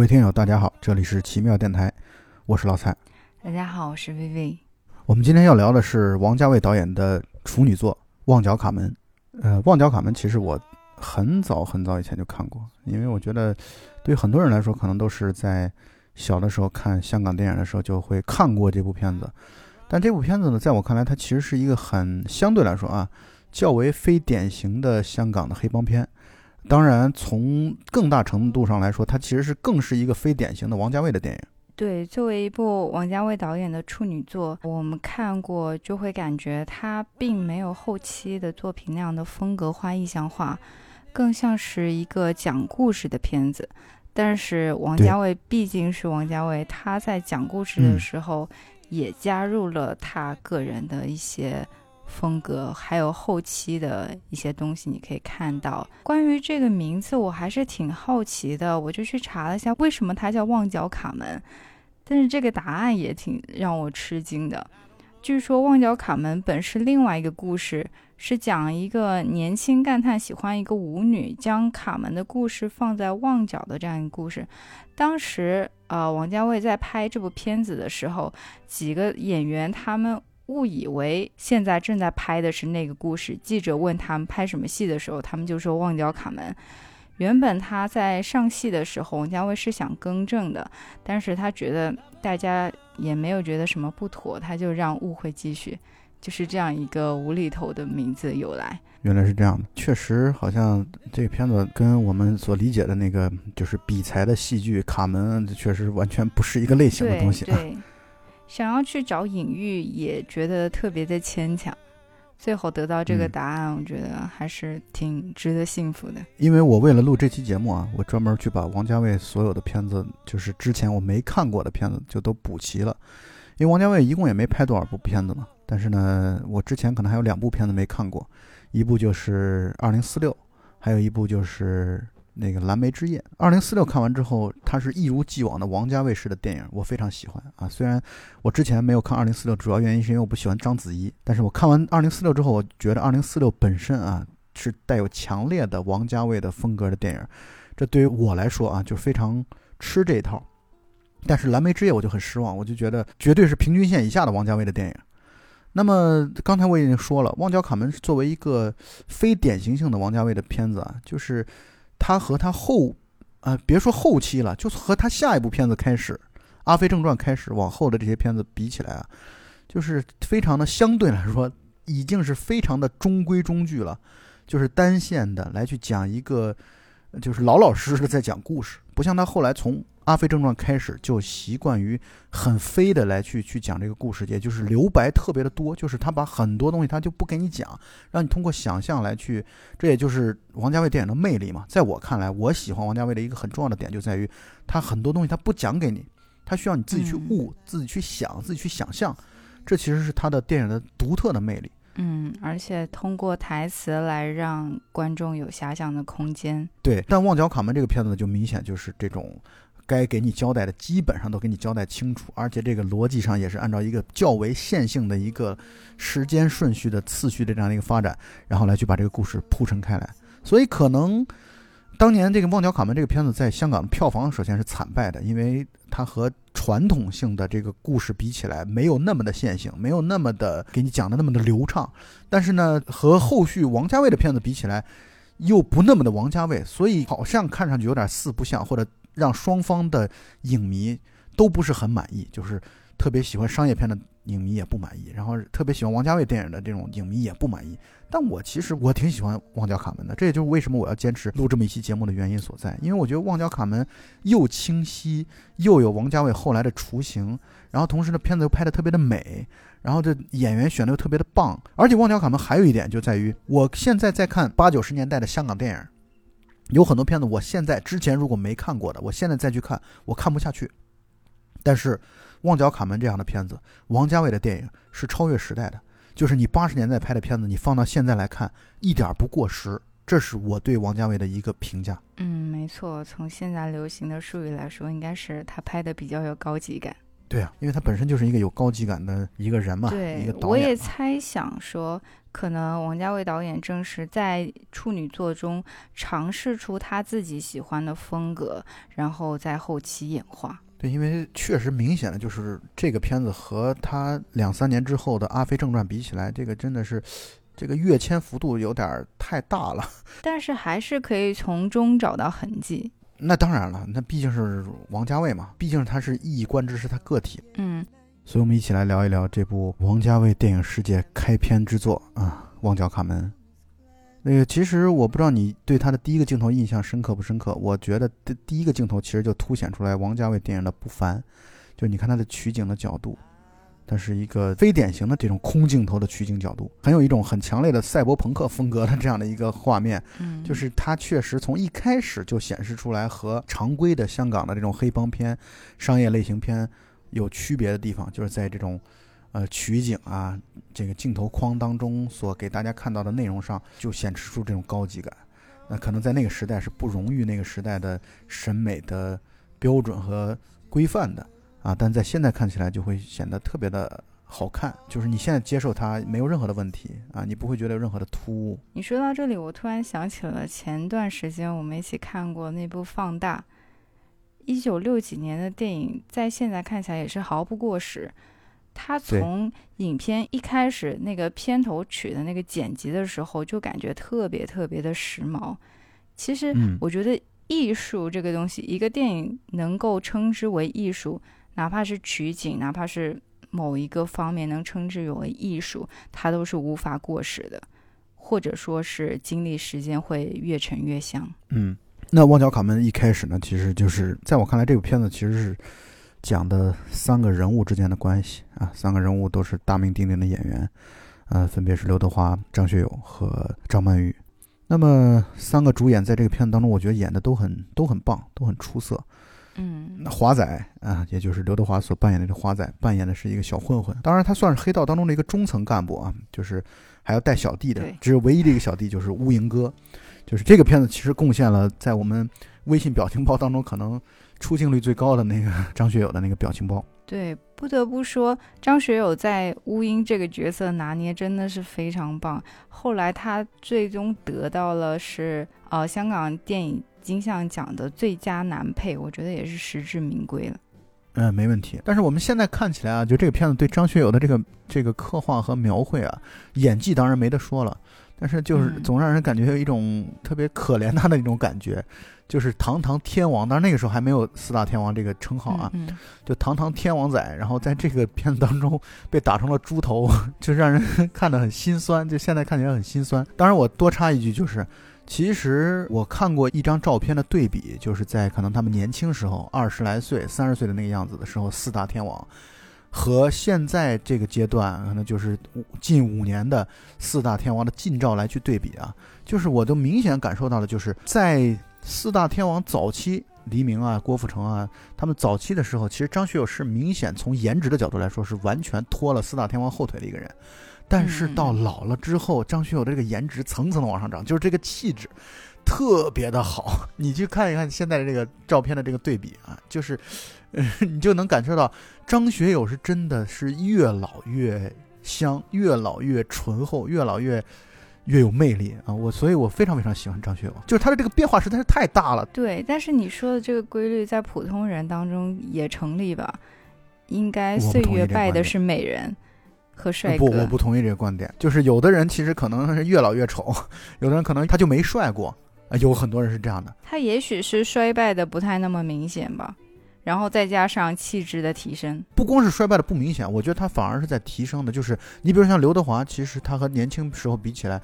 各位听友，大家好，这里是奇妙电台，我是老蔡。大家好，我是薇薇。我们今天要聊的是王家卫导演的处女作《旺角卡门》。呃，《旺角卡门》其实我很早很早以前就看过，因为我觉得对很多人来说，可能都是在小的时候看香港电影的时候就会看过这部片子。但这部片子呢，在我看来，它其实是一个很相对来说啊较为非典型的香港的黑帮片。当然，从更大程度上来说，它其实是更是一个非典型的王家卫的电影。对，作为一部王家卫导演的处女作，我们看过就会感觉他并没有后期的作品那样的风格化、意象化，更像是一个讲故事的片子。但是王家卫毕竟是王家卫，他在讲故事的时候也加入了他个人的一些。风格还有后期的一些东西，你可以看到。关于这个名字，我还是挺好奇的，我就去查了一下，为什么它叫旺角卡门。但是这个答案也挺让我吃惊的。据说旺角卡门本是另外一个故事，是讲一个年轻干探喜欢一个舞女，将卡门的故事放在旺角的这样一个故事。当时，呃，王家卫在拍这部片子的时候，几个演员他们。误以为现在正在拍的是那个故事。记者问他们拍什么戏的时候，他们就说《旺角卡门》。原本他在上戏的时候，王家卫是想更正的，但是他觉得大家也没有觉得什么不妥，他就让误会继续，就是这样一个无厘头的名字由来。原来是这样的，确实好像这个片子跟我们所理解的那个就是比才的戏剧《卡门》确实完全不是一个类型的东西。对。想要去找隐喻，也觉得特别的牵强。最后得到这个答案，我觉得还是挺值得幸福的。因为我为了录这期节目啊，我专门去把王家卫所有的片子，就是之前我没看过的片子，就都补齐了。因为王家卫一共也没拍多少部片子嘛，但是呢，我之前可能还有两部片子没看过，一部就是《二零四六》，还有一部就是。那个《蓝莓之夜》，二零四六看完之后，它是一如既往的王家卫式的电影，我非常喜欢啊。虽然我之前没有看二零四六，主要原因是因为我不喜欢章子怡，但是我看完二零四六之后，我觉得二零四六本身啊是带有强烈的王家卫的风格的电影，这对于我来说啊就非常吃这一套。但是《蓝莓之夜》我就很失望，我就觉得绝对是平均线以下的王家卫的电影。那么刚才我已经说了，《旺角卡门》是作为一个非典型性的王家卫的片子啊，就是。他和他后，呃，别说后期了，就和他下一部片子开始，《阿飞正传》开始往后的这些片子比起来啊，就是非常的相对来说，已经是非常的中规中矩了，就是单线的来去讲一个，就是老老实实的在讲故事，不像他后来从。《阿飞正传》开始就习惯于很飞的来去去讲这个故事，也就是留白特别的多，就是他把很多东西他就不给你讲，让你通过想象来去，这也就是王家卫电影的魅力嘛。在我看来，我喜欢王家卫的一个很重要的点就在于，他很多东西他不讲给你，他需要你自己去悟、自己去想、自己去想象，这其实是他的电影的独特的魅力。嗯，而且通过台词来让观众有遐想的空间。对，但《旺角卡门》这个片子呢，就明显就是这种。该给你交代的基本上都给你交代清楚，而且这个逻辑上也是按照一个较为线性的一个时间顺序的次序的这样的一个发展，然后来去把这个故事铺陈开来。所以可能当年这个《旺角卡门》这个片子在香港票房首先是惨败的，因为它和传统性的这个故事比起来没有那么的线性，没有那么的给你讲的那么的流畅。但是呢，和后续王家卫的片子比起来，又不那么的王家卫，所以好像看上去有点四不像，或者。让双方的影迷都不是很满意，就是特别喜欢商业片的影迷也不满意，然后特别喜欢王家卫电影的这种影迷也不满意。但我其实我挺喜欢《旺角卡门》的，这也就是为什么我要坚持录这么一期节目的原因所在。因为我觉得《旺角卡门》又清晰，又有王家卫后来的雏形，然后同时呢片子又拍的特别的美，然后这演员选的又特别的棒。而且《旺角卡门》还有一点就在于，我现在在看八九十年代的香港电影。有很多片子，我现在之前如果没看过的，我现在再去看，我看不下去。但是《旺角卡门》这样的片子，王家卫的电影是超越时代的，就是你八十年代拍的片子，你放到现在来看，一点不过时。这是我对王家卫的一个评价。嗯，没错，从现在流行的术语来说，应该是他拍的比较有高级感。对啊，因为他本身就是一个有高级感的一个人嘛，一对个，导我也。猜想说，可能王家卫导演正是在处女作中尝试出他自己喜欢的风格，然后在后期演化。对，因为确实明显的就是这个片子和他两三年之后的《阿飞正传》比起来，这个真的是这个跃迁幅度有点儿太大了。但是还是可以从中找到痕迹。那当然了，那毕竟是王家卫嘛，毕竟他是一以贯之，是他个体。嗯，所以我们一起来聊一聊这部王家卫电影世界开篇之作啊，《旺角卡门》。那个其实我不知道你对他的第一个镜头印象深刻不深刻，我觉得第第一个镜头其实就凸显出来王家卫电影的不凡，就你看他的取景的角度，它是一个非典型的这种空镜头的取景角度，很有一种很强烈的赛博朋克风格的这样的一个画面，嗯，就是它确实从一开始就显示出来和常规的香港的这种黑帮片、商业类型片有区别的地方，就是在这种呃取景啊、这个镜头框当中所给大家看到的内容上，就显示出这种高级感。那可能在那个时代是不容于那个时代的审美的标准和规范的啊，但在现在看起来就会显得特别的好看，就是你现在接受它没有任何的问题啊，你不会觉得有任何的突兀。你说到这里，我突然想起了前段时间我们一起看过那部《放大》，一九六几年的电影，在现在看起来也是毫不过时。它从影片一开始那个片头曲的那个剪辑的时候，就感觉特别特别的时髦。其实嗯我觉得艺术这个东西，一个电影能够称之为艺术，哪怕是取景，哪怕是某一个方面能称之为艺术，它都是无法过时的，或者说是经历时间会越陈越香。嗯，那《旺角卡门》一开始呢，其实就是在我看来，这部片子其实是讲的三个人物之间的关系啊，三个人物都是大名鼎鼎的演员，呃，分别是刘德华、张学友和张曼玉。那么三个主演在这个片子当中，我觉得演的都很都很棒，都很出色。嗯那华仔啊，也就是刘德华所扮演的这个华仔，扮演的是一个小混混，当然他算是黑道当中的一个中层干部啊，就是还要带小弟的对，只有唯一的一个小弟就是乌蝇哥，就是这个片子其实贡献了在我们微信表情包当中可能出镜率最高的那个张学友的那个表情包。对，不得不说，张学友在乌蝇这个角色拿捏真的是非常棒。后来他最终得到了是呃香港电影金像奖的最佳男配，我觉得也是实至名归了。嗯，没问题。但是我们现在看起来啊，就这个片子对张学友的这个这个刻画和描绘啊，演技当然没得说了，但是就是嗯总让人感觉有一种特别可怜他的一种感觉，就是堂堂天王，当然那个时候还没有四大天王这个称号啊，嗯嗯就堂堂天王仔，然后在这个片子当中被打成了猪头，就让人看得很心酸。就现在看起来很心酸。当然，我多插一句，就是其实我看过一张照片的对比，就是在可能他们年轻时候二十来岁、三十岁的那个样子的时候，四大天王。和现在这个阶段，可能就是近五年的四大天王的近照来去对比啊，就是我都明显感受到了，就是在四大天王早期，黎明啊、郭富城啊，他们早期的时候，其实张学友是明显从颜值的角度来说是完全拖了四大天王后腿的一个人，但是到老了之后，张学友的这个颜值层层的往上涨，就是这个气质特别的好。你去看一看现在的这个照片的这个对比啊，就是，呃，你就能感受到张学友是真的是越老越香，越老越醇厚，越老越。越有魅力啊！我所以，我非常非常喜欢张学友，就是他的这个变化实在是太大了。对，但是你说的这个规律在普通人当中也成立吧？应该岁月同意这个观点拜的是美人和帅不，我不同意这个观点。就是有的人其实可能是越老越丑，有的人可能他就没帅过啊，有很多人是这样的。他也许是衰败的不太那么明显吧，然后再加上气质的提升。不光是衰败的不明显，我觉得他反而是在提升的。就是你比如像刘德华，其实他和年轻时候比起来，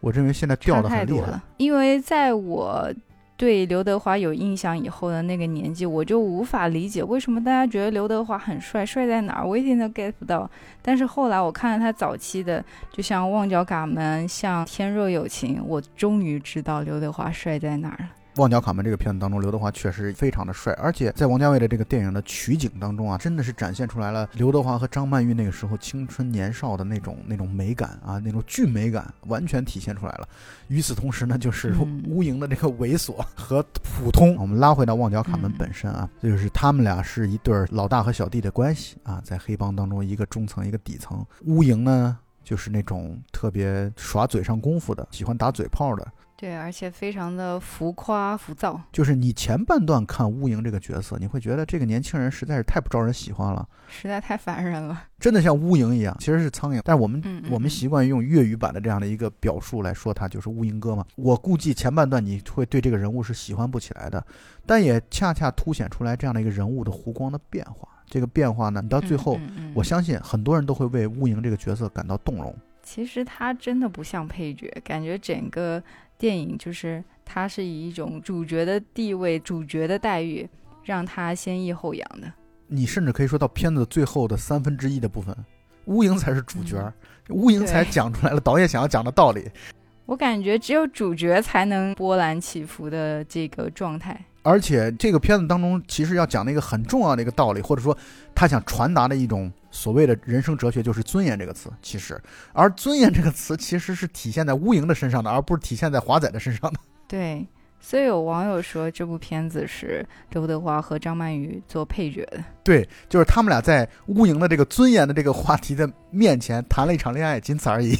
我认为现在掉差的很厉害。因为在我对刘德华有印象以后的那个年纪，我就无法理解为什么大家觉得刘德华很帅，帅在哪儿？我一点都 get 不到。但是后来我看了他早期的，就像《旺角卡门》、像《天若有情》，我终于知道刘德华帅在哪儿了。旺角卡门》这个片子当中，刘德华确实非常的帅，而且在王家卫的这个电影的取景当中啊，真的是展现出来了刘德华和张曼玉那个时候青春年少的那种那种美感啊，那种俊美感完全体现出来了。与此同时呢，就是 乌蝇的这个猥琐和普通。我们拉回到旺角卡门本身啊，就是他们俩是一对老大和小弟的关系啊，在黑帮当中，一个中层，一个底层。乌蝇呢，就是那种特别耍嘴上功夫的，喜欢打嘴炮的。对，而且非常的浮夸浮躁。就是你前半段看乌蝇这个角色，你会觉得这个年轻人实在是太不招人喜欢了，实在太烦人了，真的像乌蝇一样，其实是苍蝇。但是我们我们习惯用粤语版的这样的一个表述来说他，就是乌蝇哥嘛。我估计前半段你会对这个人物是喜欢不起来的，但也恰恰凸显出来这样的一个人物的弧光的变化。这个变化呢，你到最后，我相信很多人都会为乌蝇这个角色感到动容。其实他真的不像配角，感觉整个电影就是他是以一种主角的地位、主角的待遇，让他先抑后扬的。你甚至可以说到片子最后的三分之一的部分，乌蝇才是主角，乌蝇才讲出来了导演想要讲的道理。我感觉只有主角才能波澜起伏的这个状态。而且这个片子当中，其实要讲的一个很重要的一个道理，或者说他想传达的一种所谓的人生哲学，就是尊严这个词。其实，而尊严这个词其实是体现在乌蝇的身上的，而不是体现在华仔的身上的。对，所以有网友说这部片子是刘德华和张曼玉做配角的。对，就是他们俩在乌蝇的这个尊严的这个话题的面前谈了一场恋爱，仅此而已。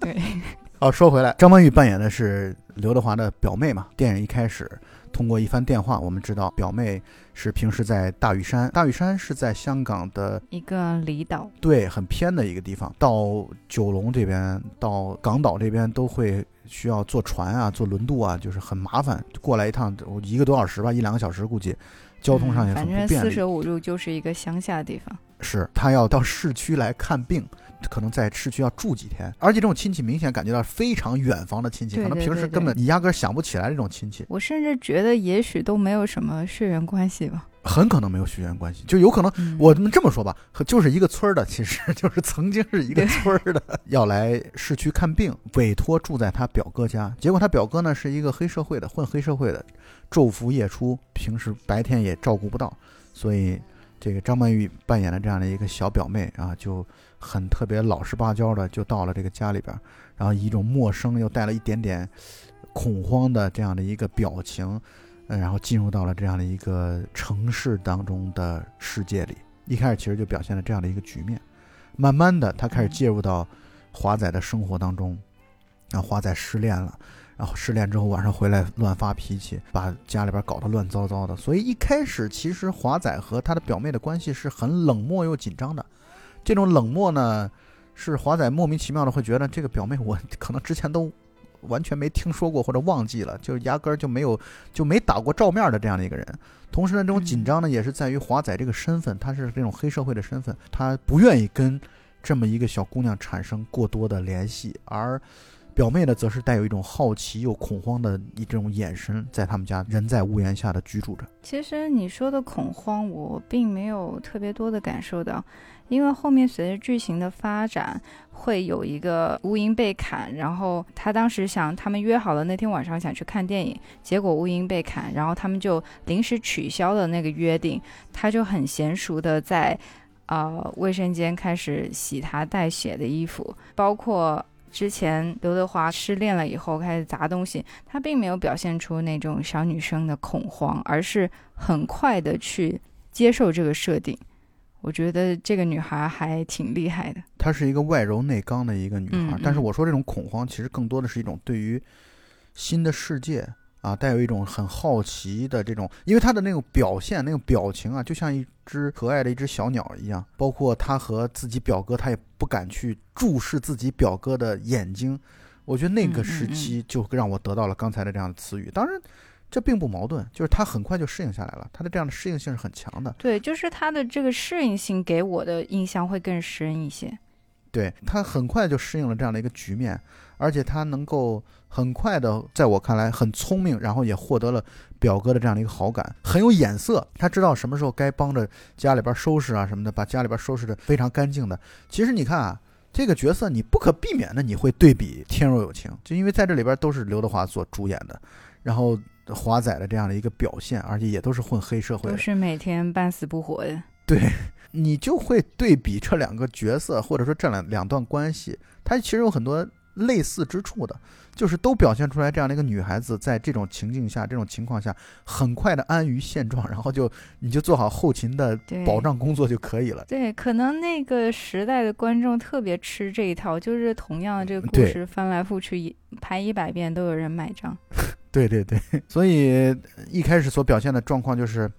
对。好，说回来，张曼玉扮演的是刘德华的表妹嘛？电影一开始。通过一番电话，我们知道表妹是平时在大屿山，大屿山是在香港的一个离岛，对，很偏的一个地方。到九龙这边，到港岛这边都会需要坐船啊，坐轮渡啊，就是很麻烦。过来一趟，我一个多小时吧，一两个小时估计，交通上也很不便。反正四舍五入就是一个乡下的地方。是他要到市区来看病。可能在市区要住几天，而且这种亲戚明显感觉到非常远房的亲戚，可能平时根本你压根想不起来这种亲戚。我甚至觉得也许都没有什么血缘关系吧，很可能没有血缘关系，就有可能我们这么说吧，就是一个村儿的，其实就是曾经是一个村儿的，要来市区看病，委托住在他表哥家，结果他表哥呢是一个黑社会的，混黑社会的，昼伏夜出，平时白天也照顾不到，所以。这个张曼玉扮演的这样的一个小表妹啊，就很特别老实巴交的，就到了这个家里边，然后以一种陌生又带了一点点恐慌的这样的一个表情，嗯，然后进入到了这样的一个城市当中的世界里。一开始其实就表现了这样的一个局面，慢慢的他开始介入到华仔的生活当中，然后华仔失恋了。然后失恋之后晚上回来乱发脾气，把家里边搞得乱糟糟的。所以一开始其实华仔和他的表妹的关系是很冷漠又紧张的。这种冷漠呢，是华仔莫名其妙的会觉得这个表妹我可能之前都完全没听说过或者忘记了，就压根儿就没有就没打过照面的这样的一个人。同时呢，这种紧张呢也是在于华仔这个身份，他是这种黑社会的身份，他不愿意跟这么一个小姑娘产生过多的联系，而。表妹呢，则是带有一种好奇又恐慌的一种眼神，在他们家人在屋檐下的居住着。其实你说的恐慌，我并没有特别多的感受到，因为后面随着剧情的发展，会有一个乌蝇被砍，然后他当时想，他们约好了那天晚上想去看电影，结果乌蝇被砍，然后他们就临时取消了那个约定，他就很娴熟的在，呃，卫生间开始洗他带血的衣服，包括。之前刘德华失恋了以后开始砸东西，他并没有表现出那种小女生的恐慌，而是很快的去接受这个设定。我觉得这个女孩还挺厉害的。她是一个外柔内刚的一个女孩，但是我说这种恐慌其实更多的是一种对于新的世界。啊，带有一种很好奇的这种，因为她的那种表现、那种表情啊，就像一只可爱的一只小鸟一样。包括她和自己表哥，她也不敢去注视自己表哥的眼睛。我觉得那个时期就让我得到了刚才的这样的词语。当然，这并不矛盾，就是他很快就适应下来了。他的这样的适应性是很强的。对，就是他的这个适应性给我的印象会更深一些。对他很快就适应了这样的一个局面，而且他能够很快的，在我看来很聪明，然后也获得了表哥的这样的一个好感，很有眼色。他知道什么时候该帮着家里边收拾啊什么的，把家里边收拾的非常干净的。其实你看啊，这个角色你不可避免的你会对比《天若有情》，就因为在这里边都是刘德华所主演的，然后华仔的这样的一个表现，而且也都是混黑社会的，都是每天半死不活的。对你就会对比这两个角色，或者说这两两段关系，它其实有很多类似之处的，就是都表现出来这样的一个女孩子在这种情境下、这种情况下，很快的安于现状，然后就你就做好后勤的保障工作就可以了。对，可能那个时代的观众特别吃这一套，就是同样的这个故事翻来覆去一拍一百遍都有人买账。对对对，所以一开始所表现的状况就是，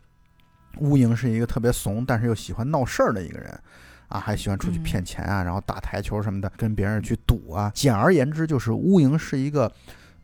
乌蝇是一个特别怂，但是又喜欢闹事儿的一个人，啊，还喜欢出去嗯骗钱啊，然后打台球什么的，跟别人去赌啊。简而言之，就是乌蝇是一个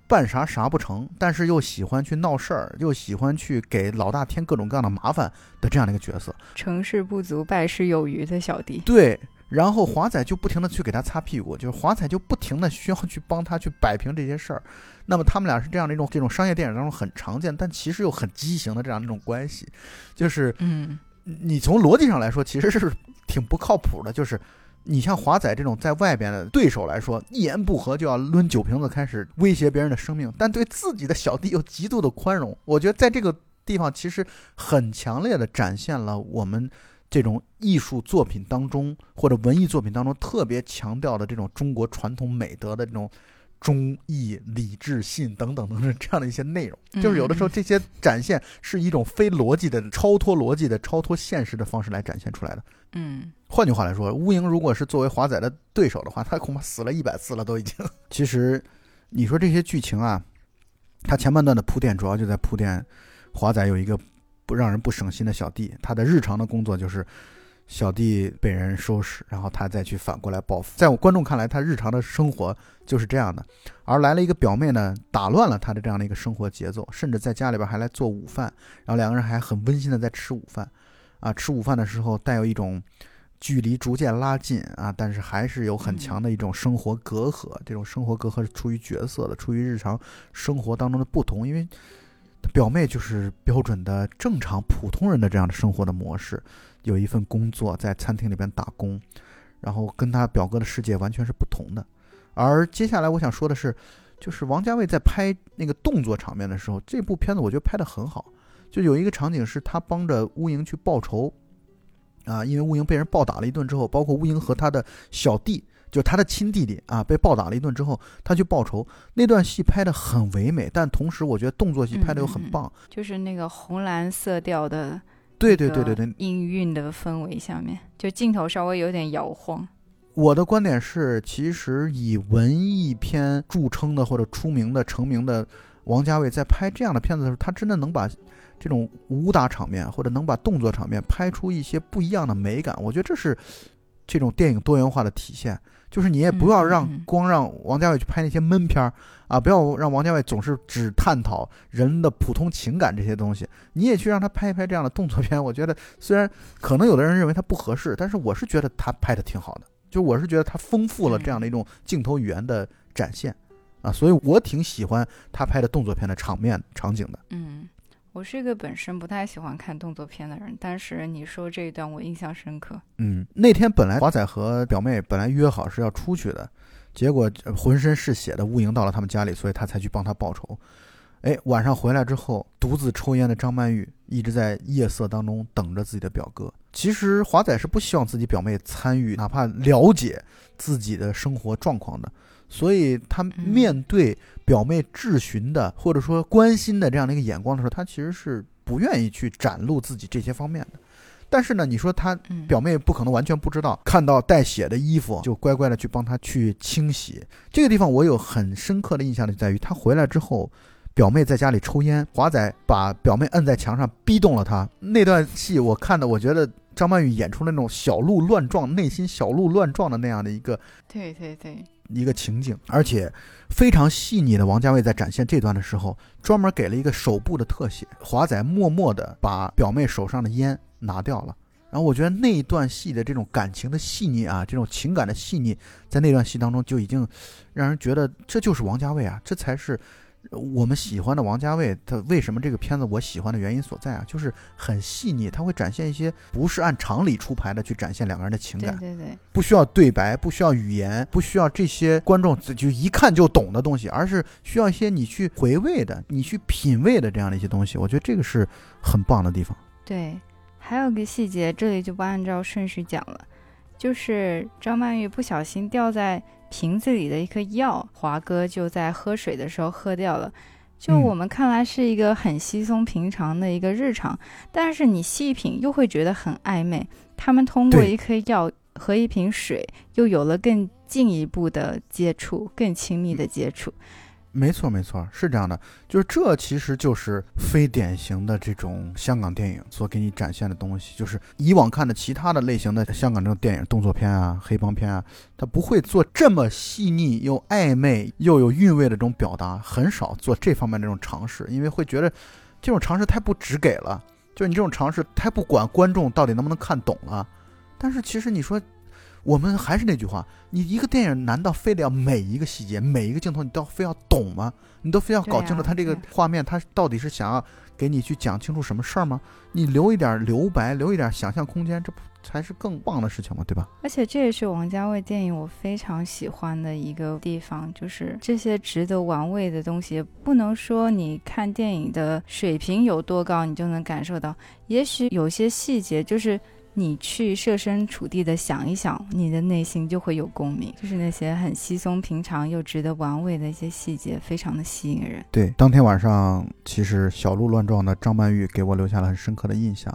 办啥啥不成，但是又喜欢去闹事儿，又喜欢去给老大添各种各样的麻烦的这样的一个角色。成事不足败事有余的小弟。对，然后华仔就不停的去给他擦屁股，就是华仔就不停的需要去帮他去摆平这些事儿。那么他们俩是这样的一种这种商业电影当中很常见，但其实又很畸形的这样一种关系，就是嗯，你从逻辑上来说其实是挺不靠谱的。就是你像华仔这种在外边的对手来说，一言不合就要抡酒瓶子开始威胁别人的生命，但对自己的小弟又极度的宽容。我觉得在这个地方其实很强烈的展现了我们这种艺术作品当中或者文艺作品当中特别强调的这种中国传统美德的这种忠义礼智信等等等等这样的一些内容。就是有的时候这些展现是一种非逻辑的、超脱逻辑的、超脱现实的方式来展现出来的。嗯，换句话来说，乌蝇如果是作为华仔的对手的话，他恐怕死了一百次了都已经。其实，你说这些剧情啊，它前半段的铺垫主要就在铺垫华仔有一个不让人不省心的小弟，他的日常的工作就是小弟被人收拾，然后他再去反过来报复。在我观众看来，他日常的生活就是这样的。而来了一个表妹呢，打乱了他的这样的一个生活节奏，甚至在家里边还来做午饭，然后两个人还很温馨的在吃午饭。啊，吃午饭的时候带有一种距离逐渐拉近啊，但是还是有很强的一种生活隔阂。这种生活隔阂是出于角色的，出于日常生活当中的不同。因为表妹就是标准的正常普通人的这样的生活的模式，有一份工作在餐厅里边打工，然后跟他表哥的世界完全是不同的。而接下来我想说的是，就是王家卫在拍那个动作场面的时候，这部片子我觉得拍得很好。就有一个场景是他帮着乌蝇去报仇，啊，因为乌蝇被人暴打了一顿之后，包括乌蝇和他的小弟，就是他的亲弟弟啊，被暴打了一顿之后，他去报仇。那段戏拍得很唯美，但同时我觉得动作戏拍得又很棒。就是那个红蓝色调的，对对对对对，氤氲的氛围下面，就镜头稍微有点摇晃。我的观点是，其实以文艺片著称的或者出名的、成名的王家卫，在拍这样的片子的时候，他真的能把这种武打场面或者能把动作场面拍出一些不一样的美感。我觉得这是这种电影多元化的体现。就是你也不要让光让王家卫去拍那些闷片儿啊，不要让王家卫总是只探讨人的普通情感这些东西，你也去让他拍一拍这样的动作片。我觉得虽然可能有的人认为他不合适，但是我是觉得他拍的挺好的。就我是觉得他丰富了这样的一种镜头语言的展现，啊，所以我挺喜欢他拍的动作片的场面场景的。嗯，我是一个本身不太喜欢看动作片的人，但是你说这一段我印象深刻。嗯，那天本来华仔和表妹本来约好是要出去的，结果浑身是血的乌蝇到了他们家里，所以他才去帮他报仇。哎，晚上回来之后，独自抽烟的张曼玉一直在夜色当中等着自己的表哥。其实华仔是不希望自己表妹参与，哪怕了解自己的生活状况的，所以他面对表妹质询的或者说关心的这样的一个眼光的时候，他其实是不愿意去展露自己这些方面的。但是呢，你说他嗯，表妹不可能完全不知道，看到带血的衣服就乖乖的去帮他去清洗。这个地方我有很深刻的印象的，就在于他回来之后，表妹在家里抽烟，华仔把表妹摁在墙上，逼动了她。那段戏我看的，我觉得张曼玉演出了那种小鹿乱撞、内心小鹿乱撞的那样的一个对对对，一个情景，而且非常细腻的。王家卫在展现这段的时候，专门给了一个手部的特写，华仔默默的把表妹手上的烟拿掉了。然后我觉得那一段戏的这种感情的细腻啊，这种情感的细腻，在那段戏当中就已经让人觉得这就是王家卫啊，这才是我们喜欢的王家卫，他为什么这个片子我喜欢的原因所在啊，就是很细腻，他会展现一些不是按常理出牌的去展现两个人的情感，对对对，不需要对白，不需要语言，不需要这些观众就一看就懂的东西，而是需要一些你去回味的、你去品味的这样的一些东西。我觉得这个是很棒的地方。对，还有个细节，这里就不按照顺序讲了，就是张曼玉不小心掉在。瓶子里的一颗药，华哥就在喝水的时候喝掉了。就我们看来是一个很稀松平常的一个日常，但是你细品又会觉得很暧昧。他们通过一颗药和一瓶水，又有了更进一步的接触，更亲密的接触。没错，没错，是这样的，就是这其实就是非典型的这种香港电影所给你展现的东西，就是以往看的其他的类型的香港这种电影，动作片啊、黑帮片啊，它不会做这么细腻又暧昧又有韵味的这种表达，很少做这方面这种尝试，因为会觉得这种尝试太不直给了，就是你这种尝试太不管观众到底能不能看懂了。但是其实你说。我们还是那句话，你一个电影难道非得要每一个细节、每一个镜头你都非要懂吗？你都非要搞清楚他这个画面，他到底是想要给你去讲清楚什么事儿吗？你留一点留白，留一点想象空间，这不才是更棒的事情吗？对吧？而且这也是王家卫电影我非常喜欢的一个地方，就是这些值得玩味的东西，不能说你看电影的水平有多高，你就能感受到。也许有些细节就是。你去设身处地的想一想，你的内心就会有共鸣。就是那些很稀松平常又值得玩味的一些细节，非常的吸引人。对，当天晚上其实小鹿乱撞的张曼玉给我留下了很深刻的印象，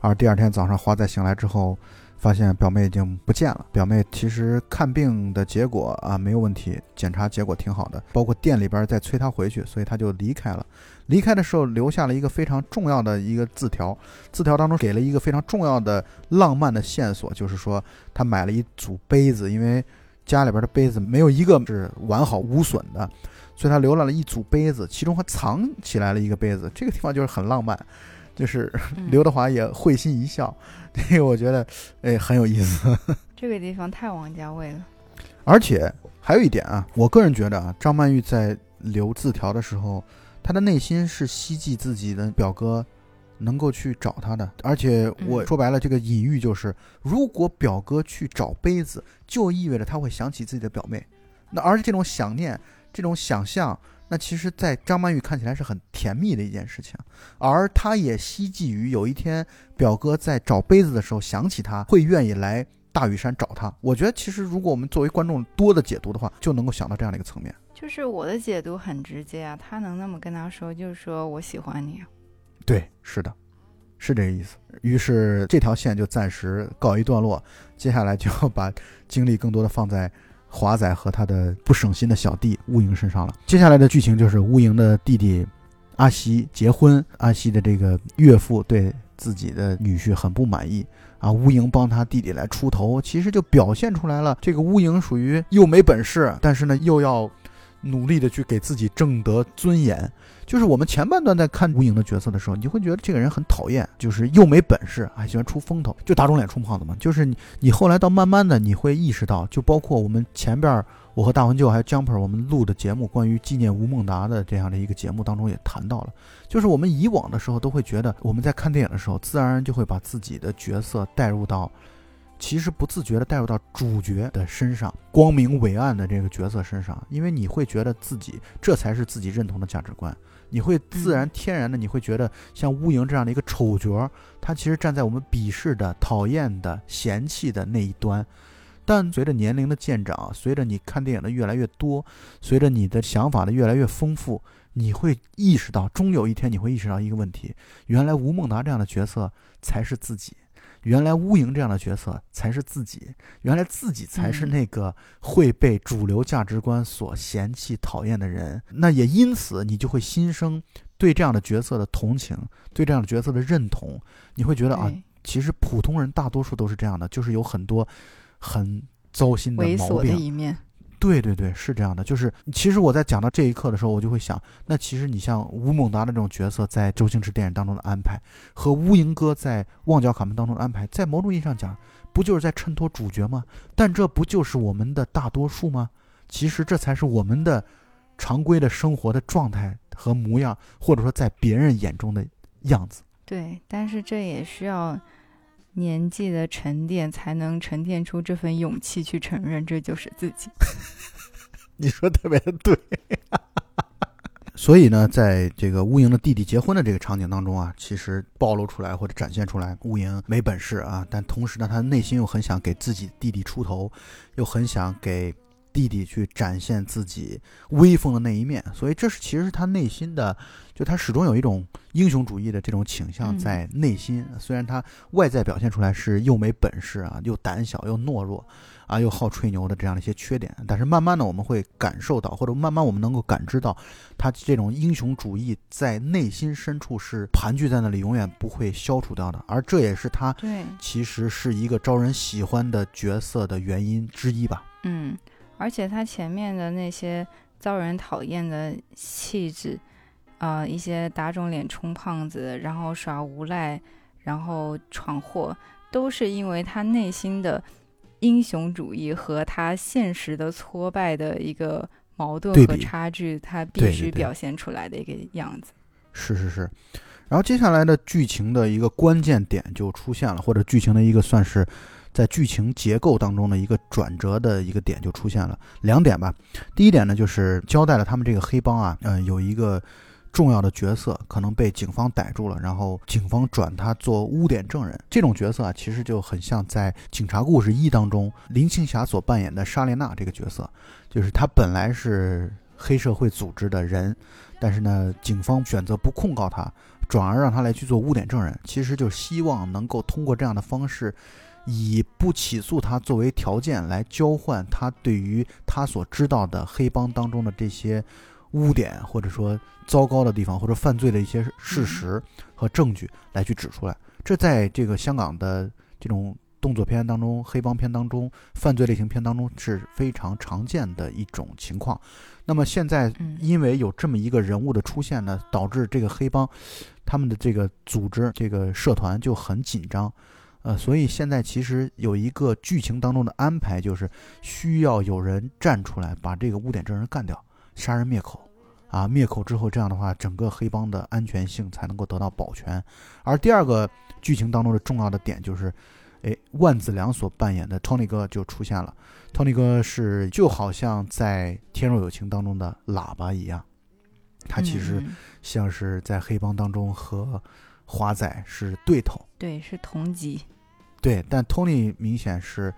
而第二天早上花仔醒来之后。发现表妹已经不见了。表妹其实看病的结果啊没有问题，检查结果挺好的，包括店里边在催她回去，所以她就离开了。离开的时候留下了一个非常重要的一个字条，字条当中给了一个非常重要的浪漫的线索，就是说他买了一组杯子，因为家里边的杯子没有一个是完好无损的，所以他留了了一组杯子，其中还藏起来了一个杯子。这个地方就是很浪漫。就是刘德华也会心一笑，这个我觉得哎很有意思。这个地方太王家卫了。而且还有一点啊，我个人觉得啊，张曼玉在留字条的时候，她的内心是希冀自己的表哥能够去找他的。而且我说白了，这个隐喻就是，如果表哥去找杯子，就意味着他会想起自己的表妹。那而这种想念，这种想象。那其实，在张曼玉看起来是很甜蜜的一件事情，而她也希冀于有一天表哥在找杯子的时候想起她，会愿意来大屿山找她。我觉得，其实如果我们作为观众多的解读的话，就能够想到这样的一个层面。就是我的解读很直接啊，他能那么跟他说，就是说我喜欢你。对，是的，是这个意思。于是这条线就暂时告一段落，接下来就要把精力更多的放在。华仔和他的不省心的小弟乌蝇身上了。接下来的剧情就是乌蝇的弟弟阿西结婚，阿西的这个岳父对自己的女婿很不满意啊。乌蝇帮他弟弟来出头，其实就表现出来了，这个乌蝇属于又没本事，但是呢又要努力的去给自己挣得尊严。就是我们前半段在看吴影的角色的时候，你就会觉得这个人很讨厌，就是又没本事，还喜欢出风头，就打肿脸充胖子嘛。就是你，你后来到慢慢的，你会意识到，就包括我们前边我和大环舅还有 Jumper 我们录的节目，关于纪念吴孟达的这样的一个节目当中也谈到了，就是我们以往的时候都会觉得，我们在看电影的时候，自然而然就会把自己的角色带入到。其实不自觉地带入到主角的身上，光明伟岸的这个角色身上，因为你会觉得自己这才是自己认同的价值观，你会自然天然的你会觉得像乌蝇这样的一个丑角，他其实站在我们鄙视的、讨厌的、嫌弃的那一端。但随着年龄的渐长，随着你看电影的越来越多，随着你的想法的越来越丰富，你会意识到，终有一天你会意识到一个问题：原来吴孟达这样的角色才是自己。原来乌蝇这样的角色才是自己，原来自己才是那个会被主流价值观所嫌弃、讨厌的人。那也因此，你就会心生对这样的角色的同情，对这样的角色的认同。你会觉得啊，其实普通人大多数都是这样的，就是有很多很糟心的毛病。的一面。对对对，是这样的。就是其实我在讲到这一刻的时候，我就会想，那其实你像吴孟达的这种角色，在周星驰电影当中的安排，和乌蝇哥在《旺角卡门》当中的安排，在某种意义上讲，不就是在衬托主角吗？但这不就是我们的大多数吗？其实这才是我们的常规的生活的状态和模样，或者说在别人眼中的样子。对，但是这也需要年纪的沉淀，才能沉淀出这份勇气去承认这就是自己。你说特别的对。所以呢，在这个乌蝇的弟弟结婚的这个场景当中啊，其实暴露出来或者展现出来，乌蝇没本事啊，但同时呢，他内心又很想给自己弟弟出头，又很想给弟弟去展现自己威风的那一面。所以这是其实是他内心的，就他始终有一种英雄主义的这种倾向在内心。虽然他外在表现出来是又没本事啊，又胆小又懦弱。啊，又好吹牛的这样的一些缺点，但是慢慢的我们会感受到，或者慢慢我们能够感知到，他这种英雄主义在内心深处是盘踞在那里，永远不会消除掉的。而这也是他对，其实是一个招人喜欢的角色的原因之一吧。嗯，而且他前面的那些遭人讨厌的气质，呃，一些打肿脸充胖子，然后耍无赖，然后闯祸，都是因为他内心的。英雄主义和他现实的挫败的一个矛盾和差距，他必须表现出来的一个样子。是是是，然后接下来的剧情的一个关键点就出现了，或者剧情的一个算是在剧情结构当中的一个转折的一个点就出现了两点吧。第一点呢，就是交代了他们这个黑帮啊，嗯，有一个。重要的角色可能被警方逮住了，然后警方转他做污点证人。这种角色啊，其实就很像在《警察故事一》当中林青霞所扮演的莎莲娜这个角色，就是他本来是黑社会组织的人，但是呢，警方选择不控告他，转而让他来去做污点证人，其实就希望能够通过这样的方式，以不起诉他作为条件来交换他对于他所知道的黑帮当中的这些。污点或者说糟糕的地方，或者犯罪的一些事实和证据来去指出来，这在这个香港的这种动作片当中、黑帮片当中、犯罪类型片当中是非常常见的一种情况。那么现在因为有这么一个人物的出现呢，导致这个黑帮他们的这个组织、这个社团就很紧张，呃，所以现在其实有一个剧情当中的安排，就是需要有人站出来把这个污点证人干掉。杀人灭口，啊，灭口之后，这样的话，整个黑帮的安全性才能够得到保全。而第二个剧情当中的重要的点就是，哎，万梓良所扮演的 Tony 哥就出现了。Tony 哥是就好像在《天若有情》当中的喇叭一样，他其实像是在黑帮当中和华仔是对头，对，是同级。对，但 Tony 明显是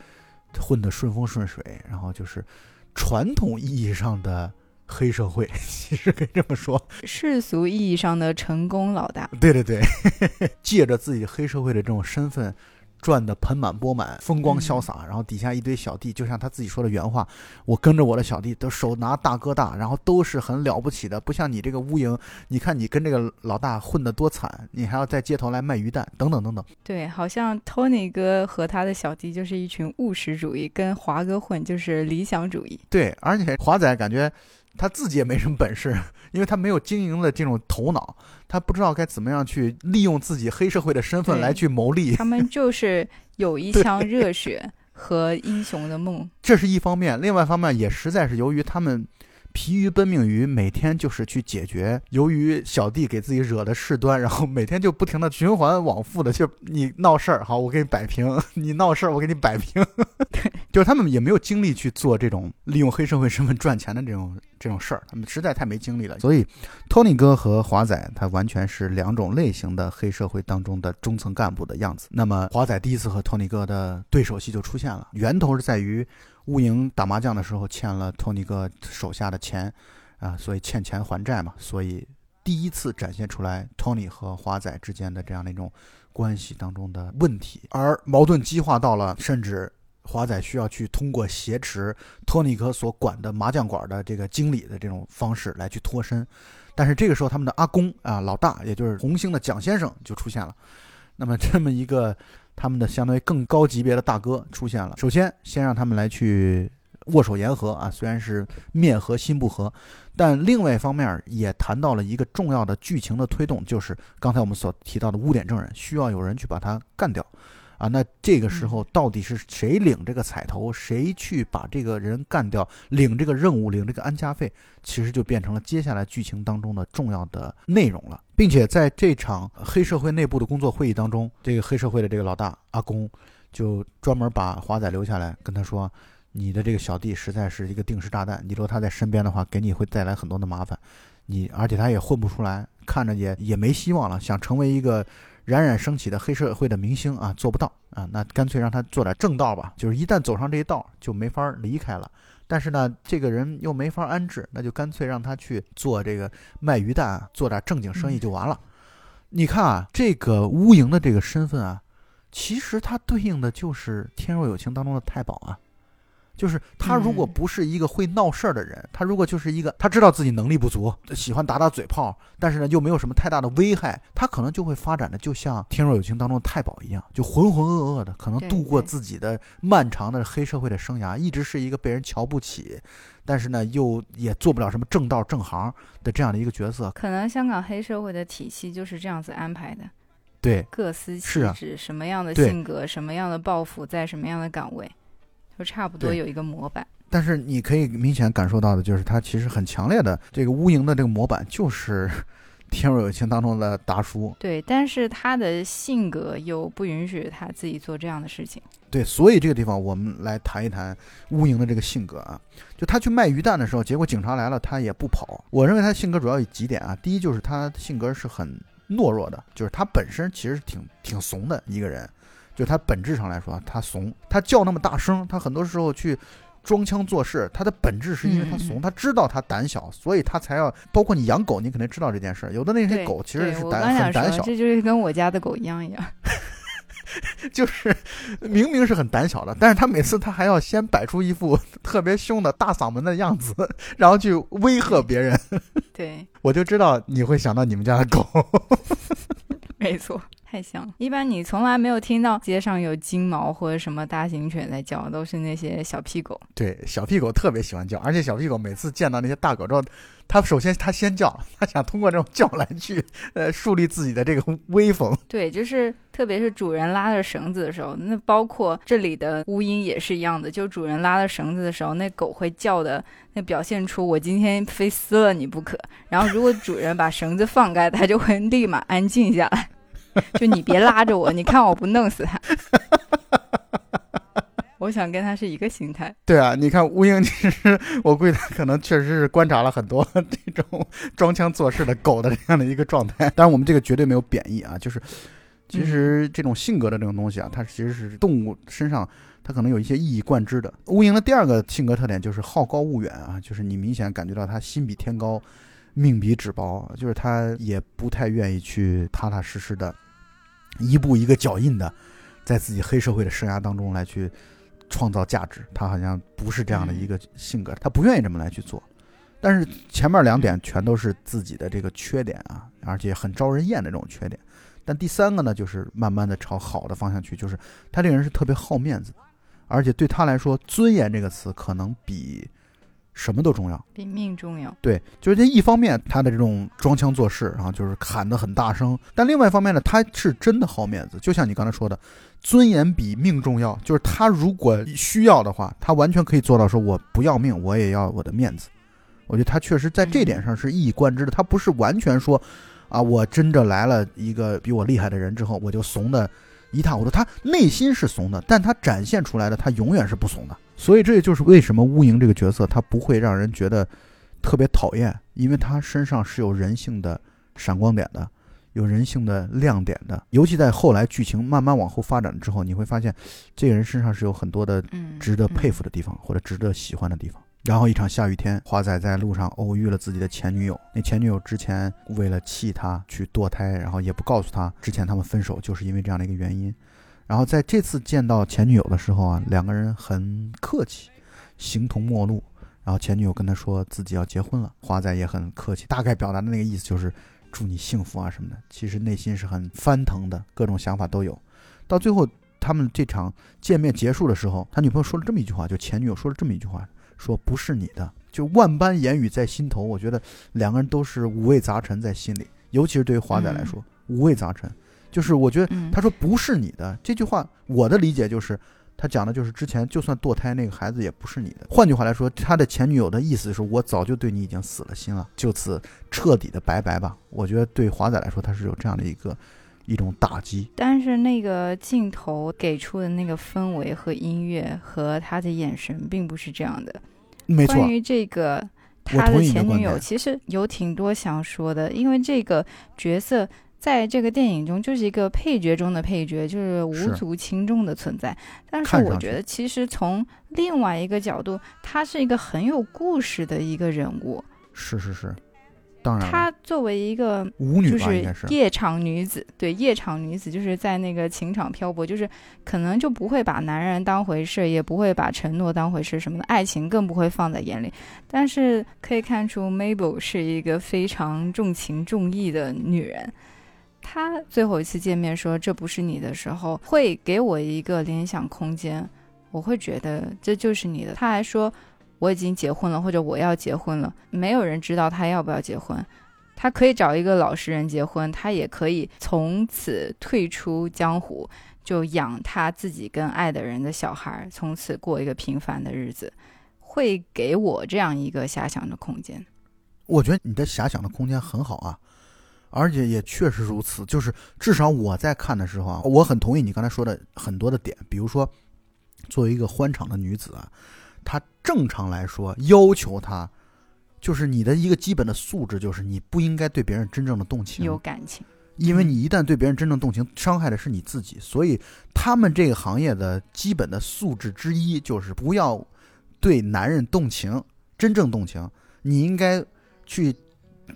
混得顺风顺水，然后就是传统意义上的。黑社会 其实可以这么说，世俗意义上的成功老大。对对对，借着自己黑社会的这种身份，赚得盆满钵满，风光潇洒。然后底下一堆小弟，就像他自己说的原话：“我跟着我的小弟都手拿大哥大，然后都是很了不起的，不像你这个乌蝇。你看你跟这个老大混得多惨，你还要在街头来卖鱼蛋，等等等等。”对，好像 Tony 哥和他的小弟就是一群务实主义，跟华哥混就是理想主义。对，而且华仔感觉。他自己也没什么本事，因为他没有经营的这种头脑，他不知道该怎么样去利用自己黑社会的身份来去谋利。他们就是有一腔热血和英雄的梦，这是一方面。另外一方面，也实在是由于他们。疲于奔命于每天就是去解决，由于小弟给自己惹的事端，然后每天就不停的循环往复的，就你闹事儿，好，我给你摆平；你闹事儿，我给你摆平。对，就是他们也没有精力去做这种利用黑社会身份赚钱的这种这种事儿，他们实在太没精力了。所以，Tony 哥和华仔他完全是两种类型的黑社会当中的中层干部的样子。那么，华仔第一次和 Tony 哥的对手戏就出现了，源头是在于。乌蝇打麻将的时候欠了托尼哥手下的钱，啊，所以欠钱还债嘛，所以第一次展现出来托尼和华仔之间的这样的一种关系当中的问题，而矛盾激化到了，甚至华仔需要去通过挟持托尼哥所管的麻将馆的这个经理的这种方式来去脱身，但是这个时候他们的阿公啊，老大，也就是红星的蒋先生就出现了，那么这么一个。他们的相当于更高级别的大哥出现了。首先，先让他们来去握手言和啊，虽然是面和心不和，但另外一方面也谈到了一个重要的剧情的推动，就是刚才我们所提到的污点证人需要有人去把他干掉。啊，那这个时候到底是谁领这个彩头，谁去把这个人干掉，领这个任务，领这个安家费，其实就变成了接下来剧情当中的重要的内容了，并且在这场黑社会内部的工作会议当中，这个黑社会的这个老大阿公就专门把华仔留下来，跟他说：“你的这个小弟实在是一个定时炸弹，你留他在身边的话，给你会带来很多的麻烦。你而且他也混不出来，看着也也没希望了，想成为一个。”冉冉升起的黑社会的明星啊，做不到啊，那干脆让他做点正道吧。就是一旦走上这一道，就没法离开了。但是呢，这个人又没法安置，那就干脆让他去做这个卖鱼蛋，做点正经生意就完了。你看啊，这个乌蝇的这个身份啊，其实他对应的就是《天若有情》当中的太保啊。就是他如果不是一个会闹事儿的人，他如果就是一个他知道自己能力不足，喜欢打打嘴炮，但是呢又没有什么太大的危害，他可能就会发展的就像《天若有情》当中的太保一样，就浑浑噩噩的，可能度过自己的漫长的黑社会的生涯，一直是一个被人瞧不起，但是呢又也做不了什么正道正行的这样的一个角色。可能香港黑社会的体系就是这样子安排的，对，各司其职，什么样的性格，什么样的抱负，在什么样的岗位。就差不多有一个模板，但是你可以明显感受到的就是，他其实很强烈的这个乌蝇的这个模板就是 《天若有情》当中的达叔。对，但是他的性格又不允许他自己做这样的事情。对，所以这个地方我们来谈一谈乌蝇的这个性格啊。就他去卖鱼蛋的时候，结果警察来了，他也不跑。我认为他性格主要有几点啊。第一就是他性格是很懦弱的，就是他本身其实挺挺怂的一个人。就他本质上来说，他怂，他叫那么大声，他很多时候去装腔作势，他的本质是因为他怂，他知道他胆小，所以他才要。包括你养狗，你肯定知道这件事。有的那些狗其实是胆很胆小，这就是跟我家的狗一样一样，就是明明是很胆小的，但是他每次他还要先摆出一副 特别凶的大嗓门的样子，然后去威吓别人。对，我就知道你会想到你们家的狗。没错。太像了，一般你从来没有听到街上有金毛或者什么大型犬在叫，都是那些小屁狗。对，小屁狗特别喜欢叫，而且小屁狗每次见到那些大狗之后，它首先它先叫，它想通过这种叫来去呃树立自己的这个威风。对，就是特别是主人拉着绳子的时候，那包括这里的乌鹰也是一样的，就主人拉着绳子的时候，那狗会叫的，那表现出我今天非撕了你不可。然后如果主人把绳子放开，它就会立马安静下来。就你别拉着我，你看我不弄死他。我想跟他是一个心态。对啊，你看乌蝇，其实我估计他可能确实是观察了很多 这种装腔作势的狗的这样的一个状态。当然，我们这个绝对没有贬义啊，就是其实这种性格的这种东西啊，它其实是动物身上它可能有一些一以贯之的。乌蝇的第二个性格特点就是好高骛远啊，就是你明显感觉到他心比天高，命比纸薄，就是他也不太愿意去踏踏实实的。一步一个脚印的，在自己黑社会的生涯当中来去创造价值，他好像不是这样的一个性格，他不愿意这么来去做。但是前面两点全都是自己的这个缺点啊，而且很招人厌的这种缺点。但第三个呢，就是慢慢的朝好的方向去，就是他这个人是特别好面子，而且对他来说，尊严这个词可能比。什么都重要，比命重要。对，就是这一方面，他的这种装腔作势，然后就是喊得很大声；但另外一方面呢，他是真的好面子。就像你刚才说的，尊严比命重要。就是他如果需要的话，他完全可以做到，说我不要命，我也要我的面子。我觉得他确实在这点上是一以贯之的。他不是完全说，啊，我真的来了一个比我厉害的人之后，我就怂的一塌糊涂。他内心是怂的，但他展现出来的，他永远是不怂的。所以这也就是为什么乌蝇这个角色他不会让人觉得特别讨厌，因为他身上是有人性的闪光点的，有人性的亮点的。尤其在后来剧情慢慢往后发展之后，你会发现这个人身上是有很多的值得佩服的地方，或者值得喜欢的地方。然后一场下雨天，华仔在路上偶遇了自己的前女友。那前女友之前为了气他去堕胎，然后也不告诉他之前他们分手就是因为这样的一个原因。然后在这次见到前女友的时候啊，两个人很客气，形同陌路。然后前女友跟他说自己要结婚了，华仔也很客气，大概表达的那个意思就是祝你幸福啊什么的。其实内心是很翻腾的，各种想法都有。到最后他们这场见面结束的时候，他女朋友说了这么一句话，就前女友说了这么一句话，说不是你的，就万般言语在心头。我觉得两个人都是五味杂陈在心里，尤其是对于华仔来说，五味杂陈。就是我觉得嗯他说不是你的这句话，我的理解就是。他讲的就是之前就算堕胎那个孩子也不是你的。换句话来说，他的前女友的意思是我早就对你已经死了心了，就此彻底的拜拜吧。我觉得对华仔来说，他是有这样的一个一种打击。但是那个镜头给出的那个氛围和音乐和他的眼神并不是这样的。没错关，于这个他的前女友，其实有挺多想说的，因为这个角色。在这个电影中，就是一个配角中的配角，就是无足轻重的存在。但是我觉得，其实从另外一个角度，他是一个很有故事的一个人物。是是是，当然，她作为一个舞女就吧应该是，是夜场女子，对夜场女子，就是在那个情场漂泊，就是可能就不会把男人当回事，也不会把承诺当回事，什么的爱情更不会放在眼里。但是可以看出，Mabel 是一个非常重情重义的女人。她最后一次见面说这不是你的时候，会给我一个联想空间，我会觉得这就是你的。她还说我已经结婚了，或者我要结婚了，没有人知道他要不要结婚。他可以找一个老实人结婚，他也可以从此退出江湖，就养他自己跟爱的人的小孩，从此过一个平凡的日子，会给我这样一个遐想的空间。我觉得你的遐想的空间很好啊，而且也确实如此。就是至少我在看的时候啊，我很同意你刚才说的很多的点，比如说，作为一个欢场的女子啊，他正常来说要求他，就是你的一个基本的素质，就是你不应该对别人真正的动情，有感情，因为你一旦对别人真正动情，伤害的是你自己。所以他们这个行业的基本的素质之一就是不要对男人动情，真正动情。你应该去，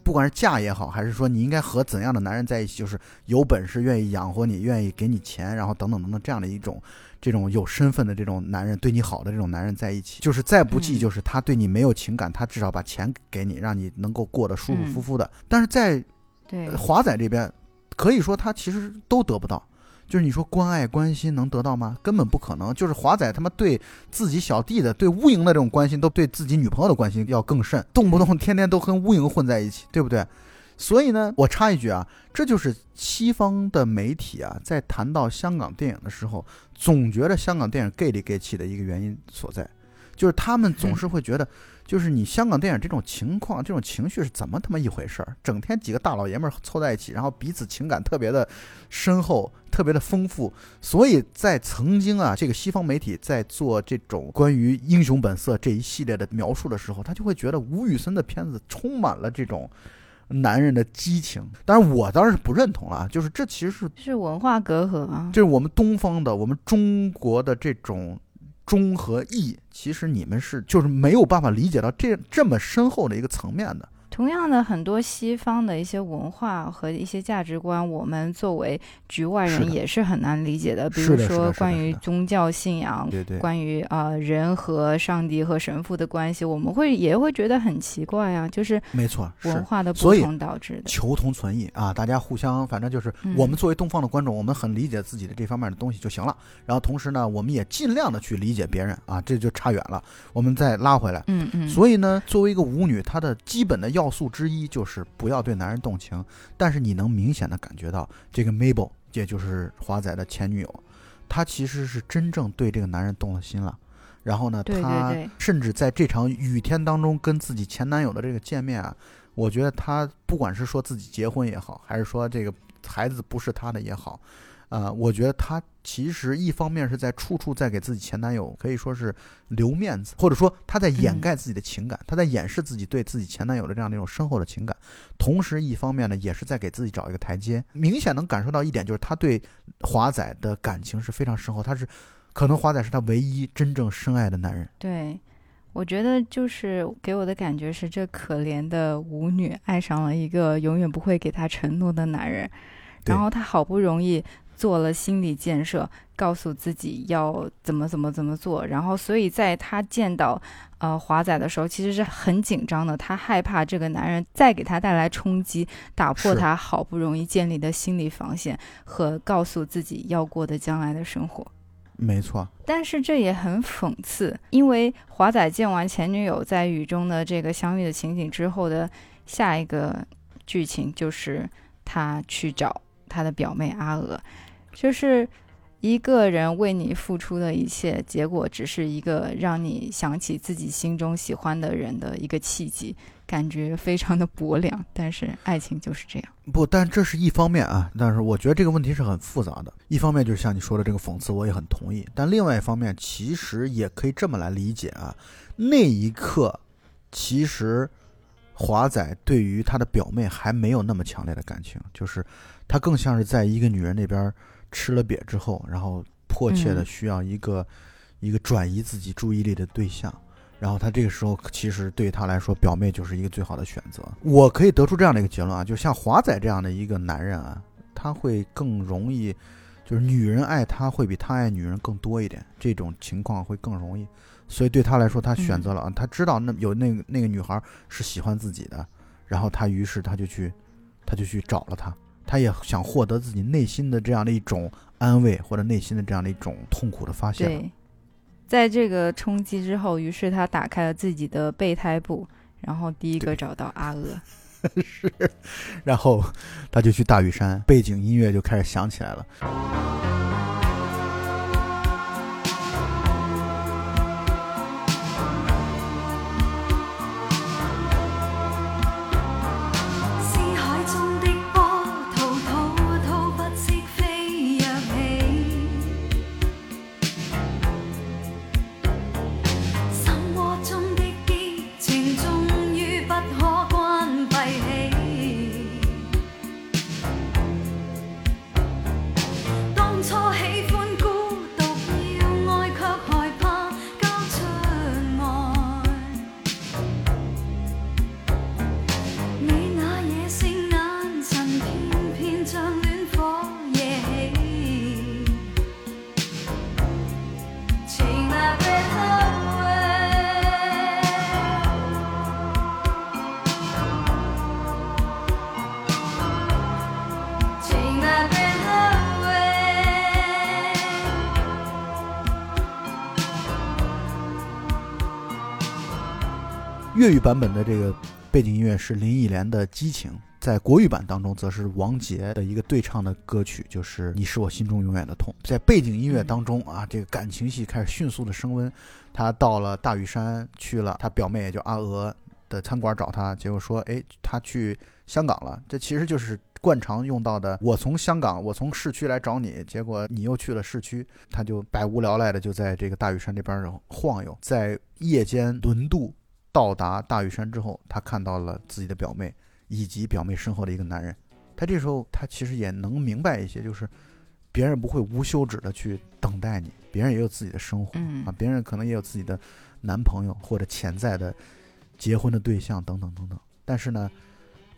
不管是嫁也好，还是说你应该和怎样的男人在一起，就是有本事、愿意养活你、愿意给你钱，然后等等等等这样的一种。这种有身份的这种男人，对你好的这种男人在一起，就是再不济，嗯就是他对你没有情感，他至少把钱给你，让你能够过得舒舒服服的。但是在对呃，华仔这边，可以说他其实都得不到。就是你说关爱关心能得到吗？根本不可能。就是华仔他妈对自己小弟的、对乌蝇的这种关心，都对自己女朋友的关心要更甚，动不动天天都跟乌蝇混在一起，对不对？所以呢，我插一句啊，这就是西方的媒体啊，在谈到香港电影的时候，总觉得香港电影 gay 里 gay 气的一个原因所在，就是他们总是会觉得，就是你香港电影这种情况、这种情绪是怎么他妈一回事儿？整天几个大老爷们儿凑在一起，然后彼此情感特别的深厚、特别的丰富，所以在曾经啊，这个西方媒体在做这种关于英雄本色这一系列的描述的时候，他就会觉得吴宇森的片子充满了这种。男人的激情，但是我当然是不认同了啊，就是这其实是是文化隔阂啊。就是我们东方的，我们中国的这种忠和义，其实你们是就是没有办法理解到这这么深厚的一个层面的。同样的，很多西方的一些文化和一些价值观，我们作为局外人也是很难理解的。比如说关于宗教信仰，对对，关于呃人和上帝和神父的关系，我们会也会觉得很奇怪啊，就是没错，文化的不同导致的。求同存异啊，大家互相反正就是嗯我们作为东方的观众，我们很理解自己的这方面的东西就行了。然后同时呢，我们也尽量的去理解别人啊，这就差远了。我们再拉回来。嗯嗯，所以呢，作为一个舞女，她的基本的要素之一就是不要对男人动情。但是你能明显的感觉到，这个 Mabel，也就是华仔的前女友，她其实是真正对这个男人动了心了。然后呢，她甚至在这场雨天当中跟自己前男友的这个见面啊，我觉得她不管是说自己结婚也好，还是说这个孩子不是她的也好，啊、我觉得她其实一方面是在处处在给自己前男友可以说是留面子，或者说她在掩嗯盖自己的情感，她在掩饰自己对自己前男友的这样的一种深厚的情感，同时一方面呢也是在给自己找一个台阶。明显能感受到一点，就是她对华仔的感情是非常深厚，她是可能华仔是她唯一真正深爱的男人。对，我觉得就是给我的感觉是，这可怜的舞女爱上了一个永远不会给她承诺的男人，然后她好不容易做了心理建设，告诉自己要怎么怎么怎么做，然后所以在他见到呃华仔的时候，其实是很紧张的，他害怕这个男人再给他带来冲击，打破是。她好不容易建立的心理防线和告诉自己要过的将来的生活。没错，但是这也很讽刺，因为华仔见完前女友在雨中的这个相遇的情景之后的下一个剧情，就是他去找他的表妹阿娥，就是一个人为你付出的一切，结果只是一个让你想起自己心中喜欢的人的一个契机，感觉非常的薄凉。但是爱情就是这样。不，但这是一方面啊。但是我觉得这个问题是很复杂的。一方面就是像你说的这个讽刺，我也很同意。但另外一方面，其实也可以这么来理解啊。那一刻，其实华仔对于他的表妹还没有那么强烈的感情，就是他更像是在一个女人那边吃了瘪之后，然后迫切的需要一个、一个转移自己注意力的对象。然后他这个时候其实对他来说，表妹就是一个最好的选择。我可以得出这样的一个结论啊，就像华仔这样的一个男人啊，他会更容易，就是女人爱他会比他爱女人更多一点，这种情况会更容易。所以对他来说，他选择了啊，他知道那有那个那个女孩是喜欢自己的，然后他于是他就去，他就去找了她，他也想获得自己内心的这样的一种安慰，或者内心的这样的一种痛苦的发泄。对。在这个冲击之后，于是他打开了自己的备胎部，然后第一个找到阿娥，是，然后他就去大屿山，背景音乐就开始响起来了。版本的这个背景音乐是林忆莲的《激情》，在国语版当中则是王杰的一个对唱的歌曲，就是《你是我心中永远的痛》。在背景音乐当中啊，这个感情戏开始迅速的升温。他到了大屿山去了，他表妹也就阿娥的餐馆找他，结果说：“哎，他去香港了。”这其实就是惯常用到的：“我从香港，我从市区来找你，结果你又去了市区。”他就百无聊赖的就在这个大屿山这边晃悠，在夜间轮渡。到达大屿山之后，他看到了自己的表妹，以及表妹身后的一个男人。他这时候，他其实也能明白一些，就是别人不会无休止的去等待你，别人也有自己的生活啊，别人可能也有自己的男朋友或者潜在的结婚的对象等等等等。但是呢，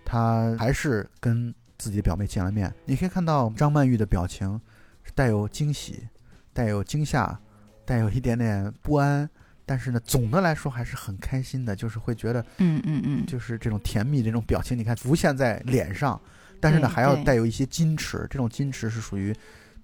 他还是跟自己的表妹见了面。你可以看到张曼玉的表情是带有惊喜、带有惊吓、带有一点点不安。但是呢，总的来说还是很开心的，就是会觉得，嗯嗯嗯，就是这种甜蜜这种表情，你看浮现在脸上，但是呢，还要带有一些矜持。这种矜持是属于，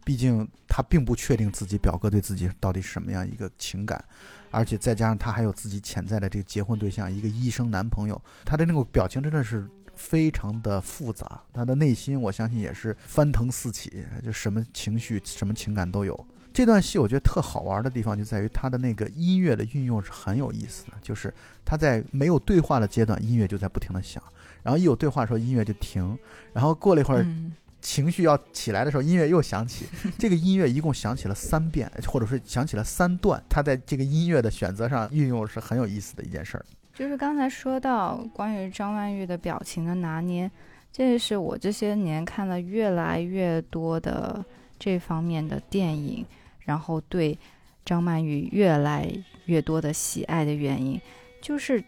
毕竟他并不确定自己表哥对自己到底是什么样一个情感，而且再加上他还有自己潜在的这个结婚对象，一个医生男朋友，他的那个表情真的是非常的复杂，他的内心我相信也是翻腾四起，就什么情绪、什么情感都有。这段戏我觉得特好玩的地方就在于它的那个音乐的运用是很有意思的，就是他在没有对话的阶段，音乐就在不停的响，然后一有对话的时候，音乐就停，然后过了一会儿，情绪要起来的时候，音乐又响起。这个音乐一共响起了三遍，或者是响起了三段。他在这个音乐的选择上运用是很有意思的一件事儿。就是刚才说到关于张曼玉的表情的拿捏，这是我这些年看了越来越多的这方面的电影。然后对张曼玉越来越多的喜爱的原因，就是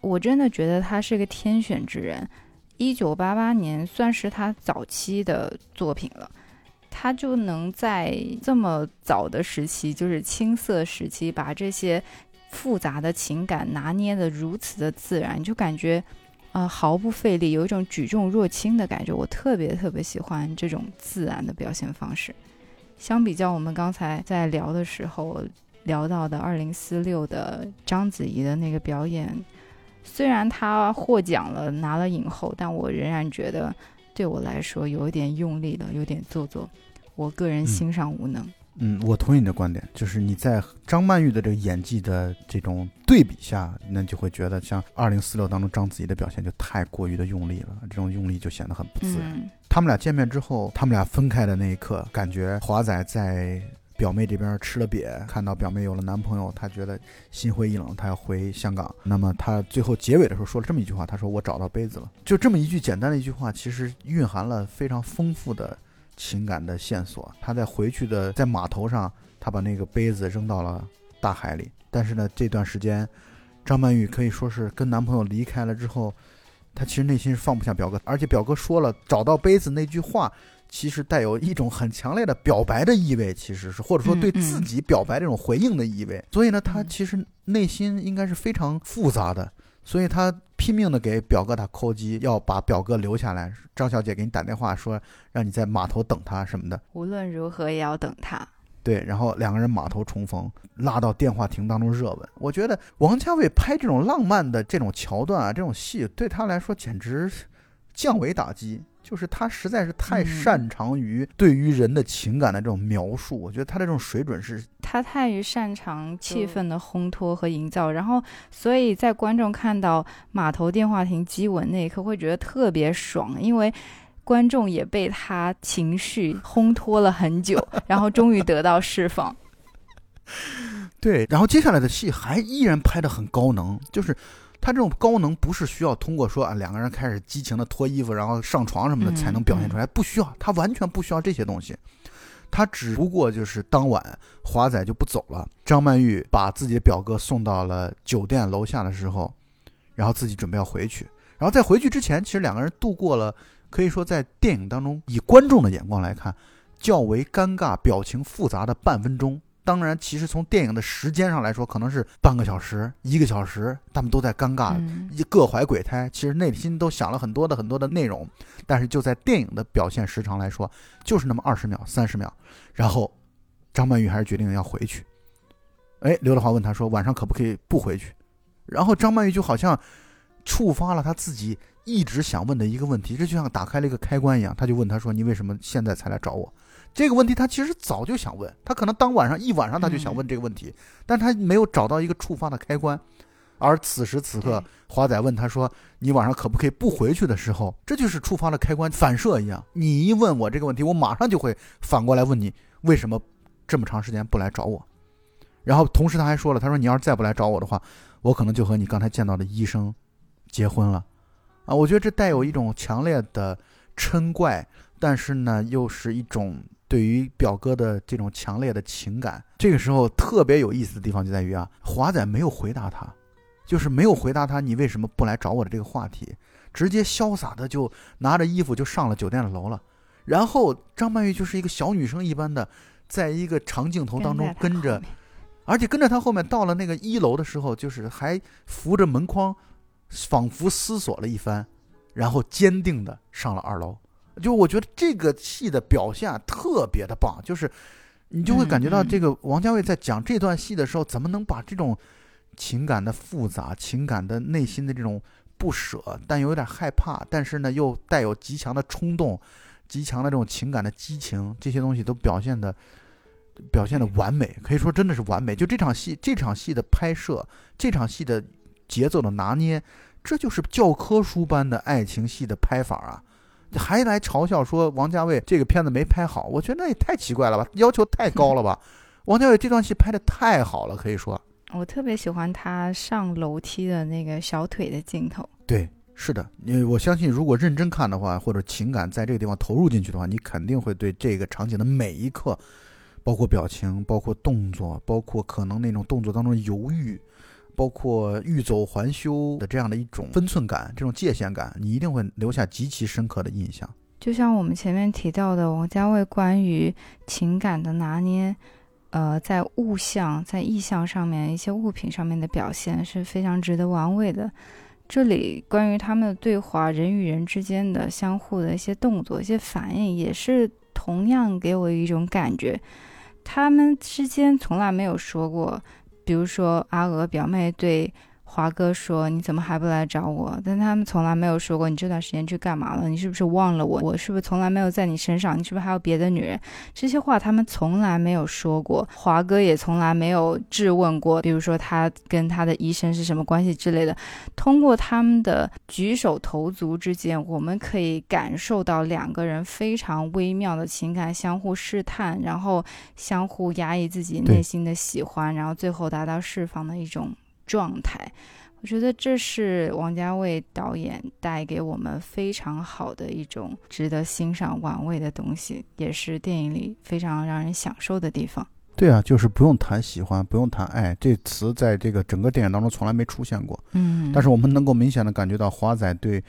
我真的觉得她是个天选之人。一九八八年算是她早期的作品了，她就能在这么早的时期，就是青涩时期，把这些复杂的情感拿捏的如此的自然，就感觉啊毫不费力，有一种举重若轻的感觉。我特别特别喜欢这种自然的表现方式。相比较我们刚才在聊的时候聊到的二零四六的章子怡的那个表演，虽然她获奖了拿了影后，但我仍然觉得对我来说有一点用力了，有点做作，我个人欣赏无能。嗯，我同意你的观点，就是你在张曼玉的这个演技的这种对比下，那就会觉得像《二零四六》当中章子怡的表现就太过于的用力了，这种用力就显得很不自然。嗯他们俩见面之后，他们俩分开的那一刻，感觉华仔在表妹这边吃了瘪，看到表妹有了男朋友，他觉得心灰意冷，他要回香港。那么他最后结尾的时候说了这么一句话，他说：“我找到杯子了。”就这么一句简单的一句话，其实蕴含了非常丰富的情感的线索。他在回去的在码头上，他把那个杯子扔到了大海里。但是呢，这段时间，张曼玉可以说是跟男朋友离开了之后。她其实内心是放不下表哥，而且表哥说了找到杯子那句话，其实带有一种很强烈的表白的意味，其实是或者说对自己表白这种回应的意味。所以呢，他其实内心应该是非常复杂的，所以他拼命的给表哥打 call 机，要把表哥留下来。张小姐给你打电话说让你在码头等他什么的，无论如何也要等他。对，然后两个人码头重逢，拉到电话亭当中热吻。我觉得王家卫拍这种浪漫的这种桥段啊，这种戏对他来说简直降维打击。就是他实在是太擅长于对于人的情感的这种描述，我觉得他的这种水准是，他太擅长气氛的烘托和营造，然后所以在观众看到码头电话亭激吻那一刻，会觉得特别爽，因为。观众也被他情绪烘托了很久，然后终于得到释放。对，然后接下来的戏还依然拍的很高能，就是他这种高能不是需要通过说啊两个人开始激情的脱衣服，然后上床什么的才能表现出来，不需要，他完全不需要这些东西。他只不过就是当晚华仔就不走了，张曼玉把自己的表哥送到了酒店楼下的时候，然后自己准备要回去，然后在回去之前，其实两个人度过了。可以说，在电影当中，以观众的眼光来看，较为尴尬、表情复杂的半分钟。当然，其实从电影的时间上来说，可能是半个小时、一个小时，他们都在尴尬，一各怀鬼胎。其实内心都想了很多的很多的内容，但是就在电影的表现时长来说，就是那么二十秒、三十秒。然后，张曼玉还是决定要回去。哎，刘德华问他说：“晚上可不可以不回去？”然后张曼玉就好像触发了他自己。一直想问的一个问题，这就像打开了一个开关一样。他就问他说：“你为什么现在才来找我？”这个问题他其实早就想问，他可能当晚上一晚上他就想问这个问题，但他没有找到一个触发的开关。而此时此刻，华仔问他说：“你晚上可不可以不回去？”的时候，这就是触发了开关，反射一样。你一问我这个问题，我马上就会反过来问你为什么这么长时间不来找我。然后同时他还说了：“他说你要是再不来找我的话，我可能就和你刚才见到的医生结婚了。”啊，我觉得这带有一种强烈的嗔怪，但是呢，又是一种对于表哥的这种强烈的情感。这个时候特别有意思的地方就在于啊，华仔没有回答他，就是没有回答他你为什么不来找我的这个话题，直接潇洒的就拿着衣服就上了酒店的楼了。然后张曼玉就是一个小女生一般的，在一个长镜头当中跟着，而且跟着他后面到了那个一楼的时候，就是还扶着门框。仿佛思索了一番，然后坚定的上了二楼。就我觉得这个戏的表现特别的棒，就是你就会感觉到这个王家卫在讲这段戏的时候，怎么能把这种情感的复杂、情感的内心的这种不舍，但又有点害怕，但是呢又带有极强的冲动、极强的这种情感的激情，这些东西都表现的表现的完美，可以说真的是完美。就这场戏，这场戏的拍摄，这场戏的。节奏的拿捏，这就是教科书般的爱情戏的拍法啊！还来嘲笑说王家卫这个片子没拍好，我觉得那也太奇怪了吧，要求太高了吧？王家卫这段戏拍的太好了，可以说，我特别喜欢他上楼梯的那个小腿的镜头。对，是的，因为我相信，如果认真看的话，或者情感在这个地方投入进去的话，你肯定会对这个场景的每一刻，包括表情，包括动作，包括可能那种动作当中犹豫。包括欲走还休的这样的一种分寸感，这种界限感，你一定会留下极其深刻的印象。就像我们前面提到的，王家卫关于情感的拿捏，呃，在物象、在意象上面，一些物品上面的表现是非常值得玩味的。这里关于他们的对话，人与人之间的相互的一些动作、一些反应，也是同样给我一种感觉，他们之间从来没有说过。比如说，阿娥表妹对华哥说：“你怎么还不来找我？”但他们从来没有说过你这段时间去干嘛了，你是不是忘了我？我是不是从来没有在你身上？你是不是还有别的女人？这些话他们从来没有说过，华哥也从来没有质问过，比如说他跟他的医生是什么关系之类的。通过他们的举手投足之间，我们可以感受到两个人非常微妙的情感相互试探，然后相互压抑自己内心的喜欢，然后最后达到释放的一种。状态，我觉得这是王家卫导演带给我们非常好的一种值得欣赏玩味的东西，也是电影里非常让人享受的地方。对啊，就是不用谈喜欢，不用谈爱，这词在这个整个电影当中从来没出现过。嗯，但是我们能够明显的感觉到华仔对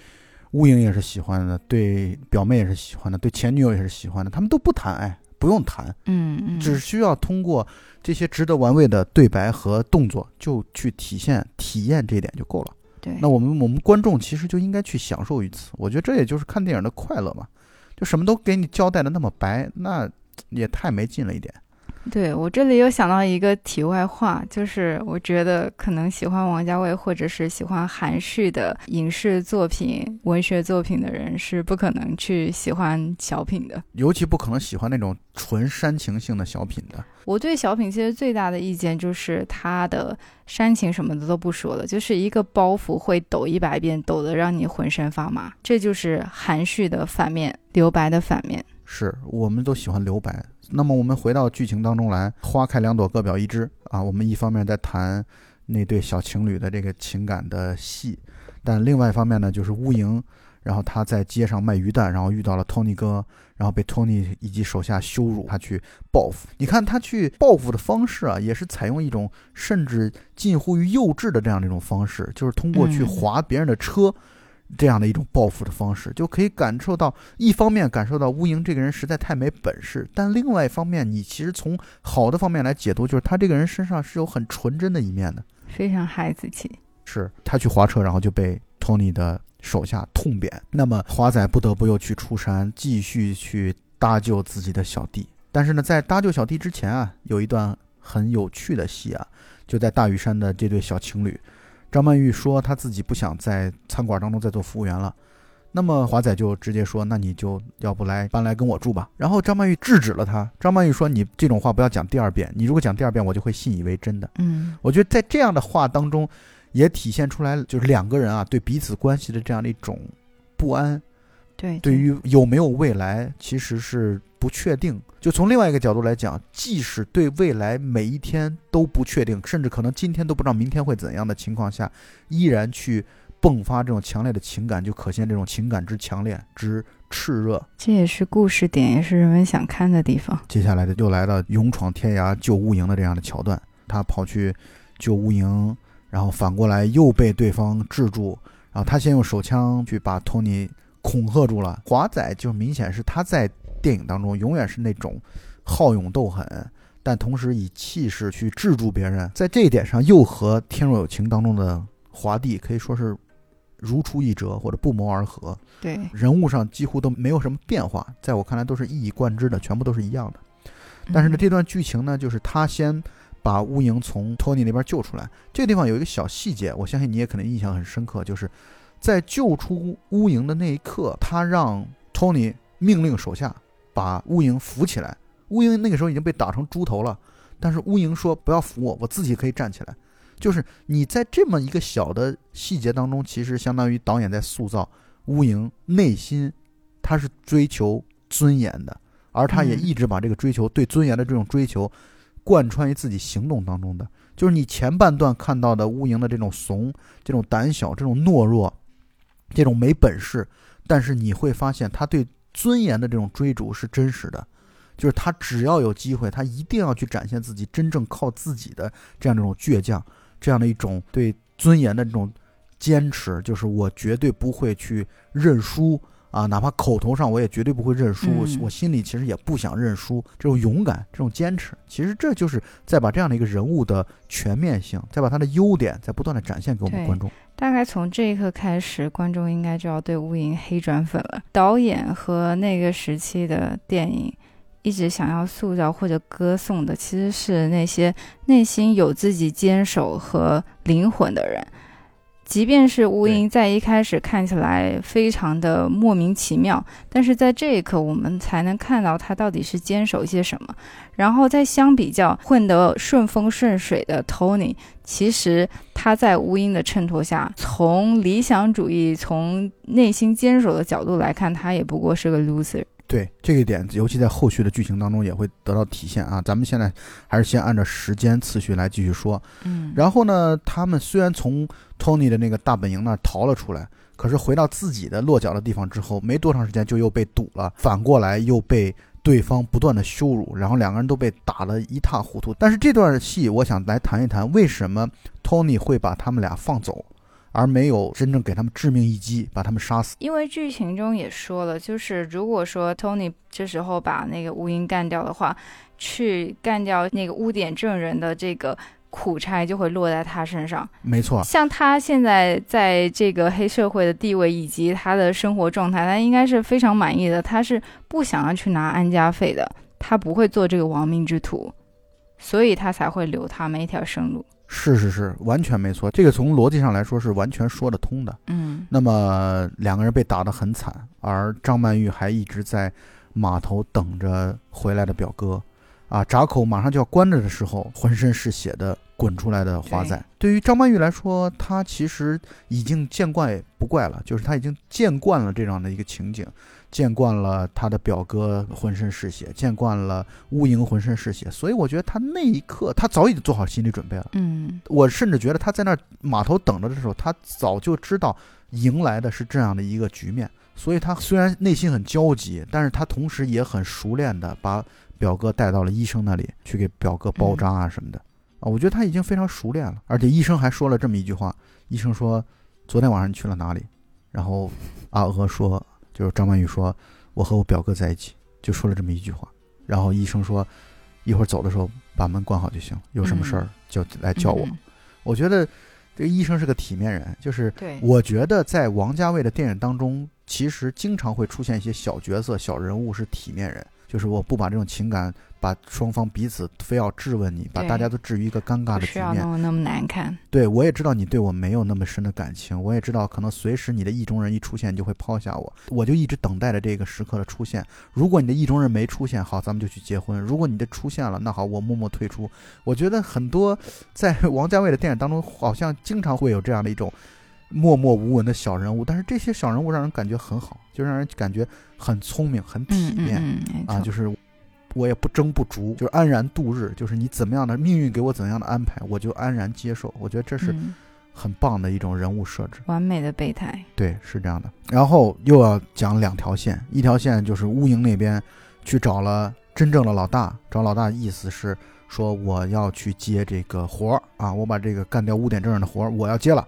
乌莹也是喜欢的，对表妹也是喜欢的，对前女友也是喜欢的，他们都不谈爱。不用谈，嗯嗯，只需要通过这些值得玩味的对白和动作，就去体现体验这一点就够了。对，那我们我们观众其实就应该去享受于此。我觉得这也就是看电影的快乐嘛，就什么都给你交代的那么白，那也太没劲了一点。对我这里又想到一个题外话，就是我觉得可能喜欢王家卫或者是喜欢含蓄的影视作品、文学作品的人是不可能去喜欢小品的，尤其不可能喜欢那种纯煽情性的小品的。我对小品其实最大的意见就是他的煽情什么的都不说了，就是一个包袱会抖一百遍，抖得让你浑身发麻，这就是含蓄的反面，留白的反面。是我们都喜欢留白。那么我们回到剧情当中来，花开两朵，各表一枝啊。我们一方面在谈那对小情侣的这个情感的戏，但另外一方面呢，就是乌蝇，然后他在街上卖鱼蛋，然后遇到了托尼哥，然后被托尼以及手下羞辱，他去报复。你看他去报复的方式啊，也是采用一种甚至近乎于幼稚的这样的一种方式，就是通过去划别人的车。这样的一种报复的方式，就可以感受到，一方面感受到乌蝇这个人实在太没本事，但另外一方面，你其实从好的方面来解读，就是他这个人身上是有很纯真的一面的，非常孩子气。是他去划车，然后就被托尼的手下痛扁，那么华仔不得不又去出山，继续去搭救自己的小弟。但是呢，在搭救小弟之前啊，有一段很有趣的戏啊，就在大屿山的这对小情侣。张曼玉说：“她自己不想在餐馆当中再做服务员了。”那么华仔就直接说：“那你就要不来搬来跟我住吧。”然后张曼玉制止了他。张曼玉说：“你这种话不要讲第二遍，你如果讲第二遍，我就会信以为真的。”嗯，我觉得在这样的话当中，也体现出来就是两个人啊对彼此关系的这样的一种不安。对，对于有没有未来，其实是不确定。就从另外一个角度来讲，即使对未来每一天都不确定，甚至可能今天都不知道明天会怎样的情况下，依然去迸发这种强烈的情感，就可见这种情感之强烈之炽热。这也是故事点，也是人们想看的地方。接下来的又来到勇闯天涯救乌营的这样的桥段，他跑去救乌营，然后反过来又被对方制住，然后他先用手枪去把托尼。恐吓住了华仔，就明显是他在电影当中永远是那种好勇斗狠，但同时以气势去制住别人，在这一点上又和《天若有情》当中的华帝可以说是如出一辙或者不谋而合。对，人物上几乎都没有什么变化，在我看来都是一以贯之的，全部都是一样的。但是呢，这段剧情呢，就是他先把乌蝇从托尼那边救出来。这个地方有一个小细节，我相信你也可能印象很深刻，就是。在救出乌蝇的那一刻，他让托尼命令手下把乌蝇扶起来。乌蝇那个时候已经被打成猪头了，但是乌蝇说：“不要扶我，我自己可以站起来。”就是你在这么一个小的细节当中，其实相当于导演在塑造乌蝇内心，他是追求尊严的，而他也一直把这个追求对尊严的这种追求贯穿于自己行动当中的。就是你前半段看到的乌蝇的这种怂、这种胆小、这种懦弱。这种没本事，但是你会发现他对尊严的这种追逐是真实的，就是他只要有机会，他一定要去展现自己真正靠自己的这样的一种倔强，这样的一种对尊严的这种坚持，就是我绝对不会去认输。啊，哪怕口头上我也绝对不会认输，我心里其实也不想认输。这种勇敢，这种坚持，其实这就是在把这样的一个人物的全面性，再把他的优点，在不断的展现给我们观众。大概从这一刻开始，观众应该就要对乌蝇黑转粉了。导演和那个时期的电影一直想要塑造或者歌颂的，其实是那些内心有自己坚守和灵魂的人。即便是乌英在一开始看起来非常的莫名其妙，但是在这一刻，我们才能看到他到底是坚守一些什么。然后再相比较混得顺风顺水的 Tony，其实他在乌英的衬托下，从理想主义、从内心坚守的角度来看，他也不过是个 loser。对这一点，尤其在后续的剧情当中也会得到体现啊。咱们现在还是先按照时间次序来继续说。嗯，然后呢，他们虽然从 Tony 的那个大本营那儿逃了出来，可是回到自己的落脚的地方之后，没多长时间就又被堵了，反过来又被对方不断的羞辱，然后两个人都被打得一塌糊涂。但是这段戏，我想来谈一谈为什么 Tony 会把他们俩放走。而没有真正给他们致命一击，把他们杀死。因为剧情中也说了，就是如果说 Tony 这时候把那个乌鹰干掉的话，去干掉那个污点证人的这个苦差就会落在他身上。没错，像他现在在这个黑社会的地位以及他的生活状态，他应该是非常满意的。他是不想要去拿安家费的，他不会做这个亡命之徒，所以他才会留他们一条生路。是是是，完全没错。这个从逻辑上来说是完全说得通的。嗯，那么两个人被打得很惨，而张曼玉还一直在码头等着回来的表哥。啊，闸口马上就要关着的时候，浑身是血的滚出来的华仔。对于张曼玉来说，她其实已经见怪不怪了，就是她已经见惯了这样的一个情景。见惯了他的表哥浑身是血，见惯了乌蝇浑身是血，所以我觉得他那一刻他早已经做好心理准备了。嗯，我甚至觉得他在那码头等着的时候，他早就知道迎来的是这样的一个局面，所以他虽然内心很焦急，但是他同时也很熟练的把表哥带到了医生那里去给表哥包扎啊什么的啊，我觉得他已经非常熟练了，而且医生还说了这么一句话，医生说昨天晚上你去了哪里？然后阿娥说。就是张曼玉说：“我和我表哥在一起。”就说了这么一句话。然后医生说：“一会儿走的时候把门关好就行，有什么事儿就来叫我。”我觉得这个医生是个体面人。就是我觉得在王家卫的电影当中，其实经常会出现一些小角色、小人物是体面人。就是我不把这种情感。把双方彼此非要质问你，把大家都置于一个尴尬的局面，那么那么难看。对我也知道你对我没有那么深的感情，我也知道可能随时你的意中人一出现，你就会抛下我，我就一直等待着这个时刻的出现。如果你的意中人没出现，好，咱们就去结婚；如果你的出现了，那好，我默默退出。我觉得很多在 王家卫的电影当中，好像经常会有这样的一种默默无闻的小人物，但是这些小人物让人感觉很好，就让人感觉很聪明、很体面啊，就是。我也不争不逐，就是安然度日。就是你怎么样的命运给我怎样的安排，我就安然接受。我觉得这是很棒的一种人物设置，完美的备胎。对，是这样的。然后又要讲两条线，一条线就是乌蝇那边去找了真正的老大，找老大意思是说我要去接这个活儿啊，我把这个干掉污点证人的活儿我要接了。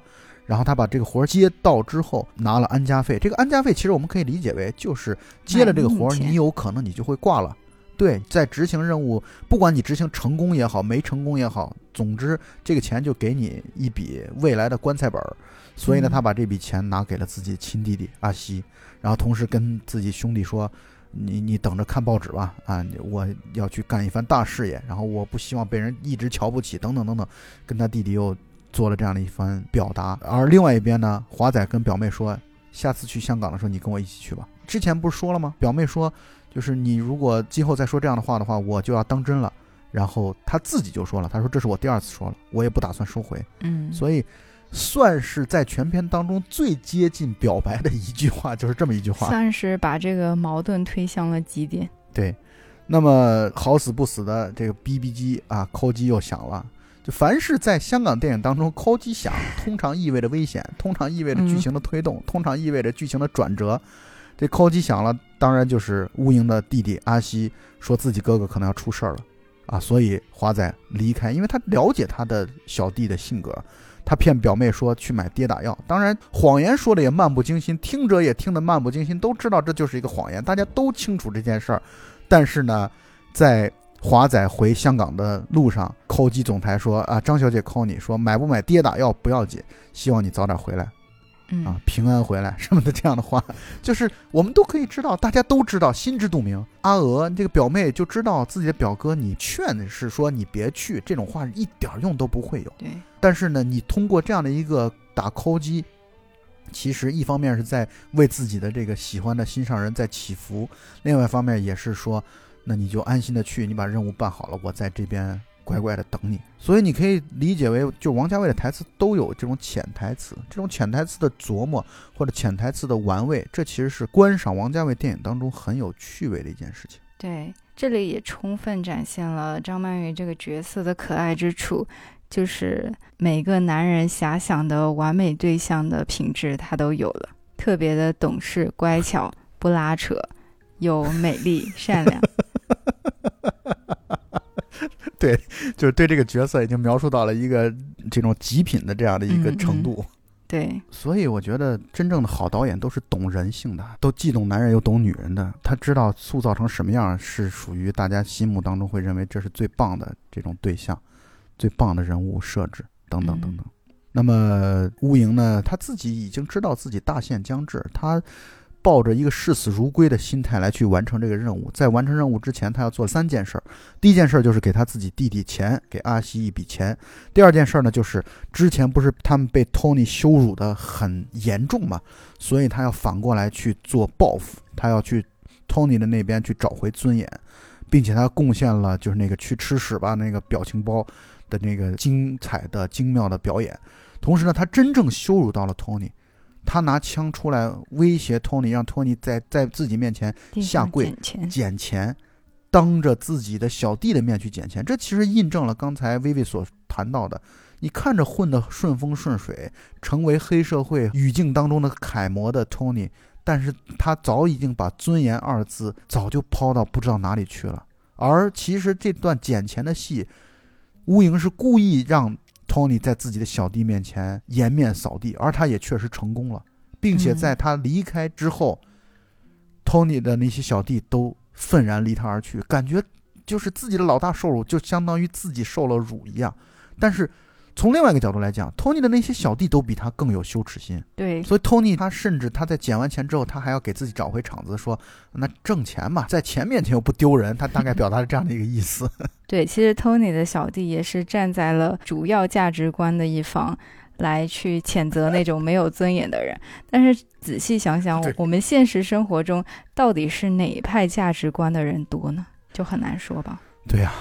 然后他把这个活儿接到之后，拿了安家费。这个安家费其实我们可以理解为就是接了这个活儿，你有可能你就会挂了。对，在执行任务，不管你执行成功也好，没成功也好，总之这个钱就给你一笔未来的棺材本儿。所以呢，他把这笔钱拿给了自己亲弟弟阿西，然后同时跟自己兄弟说：“你你等着看报纸吧，啊，我要去干一番大事业，然后我不希望被人一直瞧不起，等等等等。”跟他弟弟又做了这样的一番表达。而另外一边呢，华仔跟表妹说：“下次去香港的时候，你跟我一起去吧。”之前不是说了吗？表妹说。就是你如果今后再说这样的话的话，我就要当真了。然后他自己就说了，他说这是我第二次说了，我也不打算收回。嗯，所以算是在全片当中最接近表白的一句话，就是这么一句话，算是把这个矛盾推向了极点。对，那么好死不死的这个哔哔机啊，扣机又响了。就凡是在香港电影当中扣机响，通常意味着危险，通常意味着剧情的推动，通常意味着剧情的转折。这扣机响了，当然就是乌蝇的弟弟阿西说自己哥哥可能要出事儿了，啊，所以华仔离开，因为他了解他的小弟的性格，他骗表妹说去买跌打药，当然谎言说的也漫不经心，听者也听得漫不经心，都知道这就是一个谎言，大家都清楚这件事儿，但是呢，在华仔回香港的路上，扣机总台说啊，张小姐扣你说买不买跌打药不要紧，希望你早点回来。啊，平安回来 什么的这样的话，就是我们都可以知道，大家都知道，心知肚明。阿娥这个表妹就知道自己的表哥，你劝是说你别去，这种话一点用都不会有。对。但是呢，你通过这样的一个打 call 机，其实一方面是在为自己的这个喜欢的心上人在祈福，另外一方面也是说，那你就安心的去，你把任务办好了，我在这边乖乖的等你。所以你可以理解为，就王家卫的台词都有这种潜台词，这种潜台词的琢磨或者潜台词的玩味，这其实是观赏王家卫电影当中很有趣味的一件事情。对，这里也充分展现了张曼玉这个角色的可爱之处。就是每个男人遐想的完美对象的品质，他都有了，特别的懂事、乖巧、不拉扯，又美丽、善良。对，就是对这个角色已经描述到了一个这种极品的这样的一个程度。对，所以我觉得真正的好导演都是懂人性的，都既懂男人又懂女人的。他知道塑造成什么样是属于大家心目当中会认为这是最棒的这种对象。最棒的人物设置等等等等，那么乌蝇呢？他自己已经知道自己大限将至，他抱着一个视死如归的心态来去完成这个任务。在完成任务之前，他要做三件事儿。第一件事儿就是给他自己弟弟钱，给阿西一笔钱。第二件事儿呢，就是之前不是他们被托尼羞辱的很严重嘛，所以他要反过来去做报复，他要去托尼的那边去找回尊严，并且他贡献了就是那个去吃屎吧那个表情包。的那个精彩的精妙的表演，同时呢，他真正羞辱到了托尼，他拿枪出来威胁托尼，让托尼在在自己面前下跪捡钱，当着自己的小弟的面去捡钱。这其实印证了刚才薇薇所谈到的，你看着混得顺风顺水，成为黑社会语境当中的楷模的托尼，但是他早已经把尊严二字早就抛到不知道哪里去了。而其实这段捡钱的戏。乌蝇是故意让托尼在自己的小弟面前颜面扫地，而他也确实成功了，并且在他离开之后，托尼的那些小弟都愤然离他而去，感觉就是自己的老大受辱，就相当于自己受了辱一样。但是。从另外一个角度来讲，托尼的那些小弟都比他更有羞耻心。对，所以托尼他甚至他在捡完钱之后，他还要给自己找回场子，说那挣钱嘛，在钱面前又不丢人。他大概表达了这样的一个意思。对，其实托尼的小弟也是站在了主要价值观的一方，来去谴责那种没有尊严的人。但是仔细想想，我们现实生活中到底是哪一派价值观的人多呢？就很难说吧。对呀，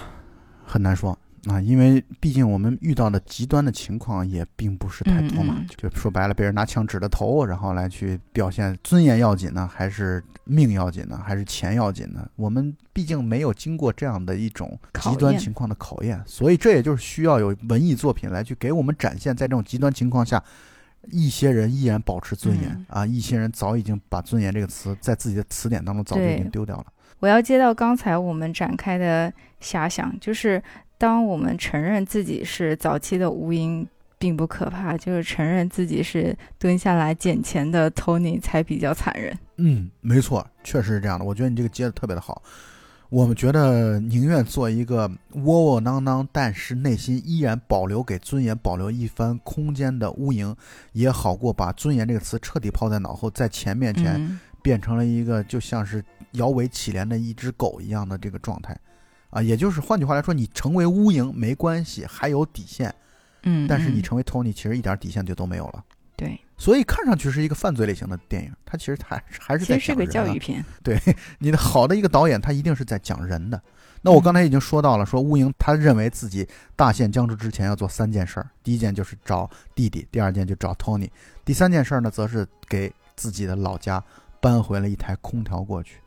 很难说。啊，因为毕竟我们遇到的极端的情况也并不是太多嘛，就说白了，被人拿枪指着头，然后来去表现尊严要紧呢，还是命要紧呢，还是钱要紧呢？我们毕竟没有经过这样的一种极端情况的考验，所以这也就是需要有文艺作品来去给我们展现，在这种极端情况下，一些人依然保持尊严啊，一些人早已经把尊严这个词在自己的词典当中早就已经丢掉了。我要接到刚才我们展开的遐想，就是。当我们承认自己是早期的乌蝇，并不可怕，就是承认自己是蹲下来捡钱的 Tony 才比较残忍。嗯，没错，确实是这样的。我觉得你这个接的特别的好。我们觉得宁愿做一个窝窝囊囊，但是内心依然保留给尊严保留一番空间的乌蝇，也好过把尊严这个词彻底抛在脑后，在钱面前变成了一个就像是摇尾乞怜的一只狗一样的这个状态。啊，也就是换句话来说，你成为乌蝇没关系，还有底线，嗯，但是你成为托尼，其实一点底线就都没有了。对，所以看上去是一个犯罪类型的电影，它其实还还是在讲人。是个教育片。对，你的好的一个导演，他一定是在讲人的。那我刚才已经说到了，说乌蝇他认为自己大限将至之前要做三件事儿，第一件就是找弟弟，第二件就找托尼，第三件事儿呢，则是给自己的老家搬回了一台空调过去。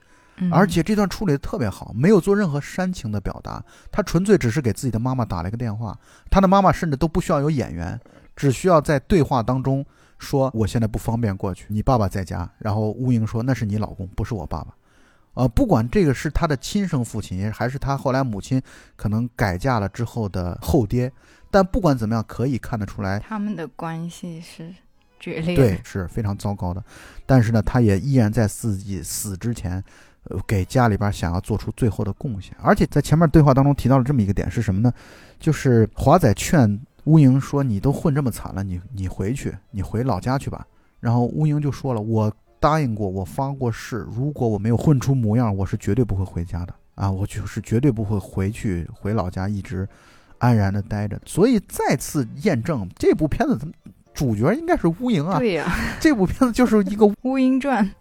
而且这段处理的特别好，没有做任何煽情的表达，他纯粹只是给自己的妈妈打了一个电话，他的妈妈甚至都不需要有演员，只需要在对话当中说我现在不方便过去，你爸爸在家。然后乌英说那是你老公，不是我爸爸。呃，不管这个是他的亲生父亲，还是他后来母亲可能改嫁了之后的后爹，但不管怎么样，可以看得出来他们的关系是决裂，对，是非常糟糕的。但是呢，他也依然在自己死之前。呃，给家里边想要做出最后的贡献，而且在前面对话当中提到了这么一个点是什么呢？就是华仔劝乌蝇说：“你都混这么惨了，你你回去，你回老家去吧。”然后乌蝇就说了：“我答应过，我发过誓，如果我没有混出模样，我是绝对不会回家的啊！我就是绝对不会回去回老家，一直安然的待着。”所以再次验证这部片子，主角应该是乌蝇啊。对呀、这部片子就是一个乌蝇传。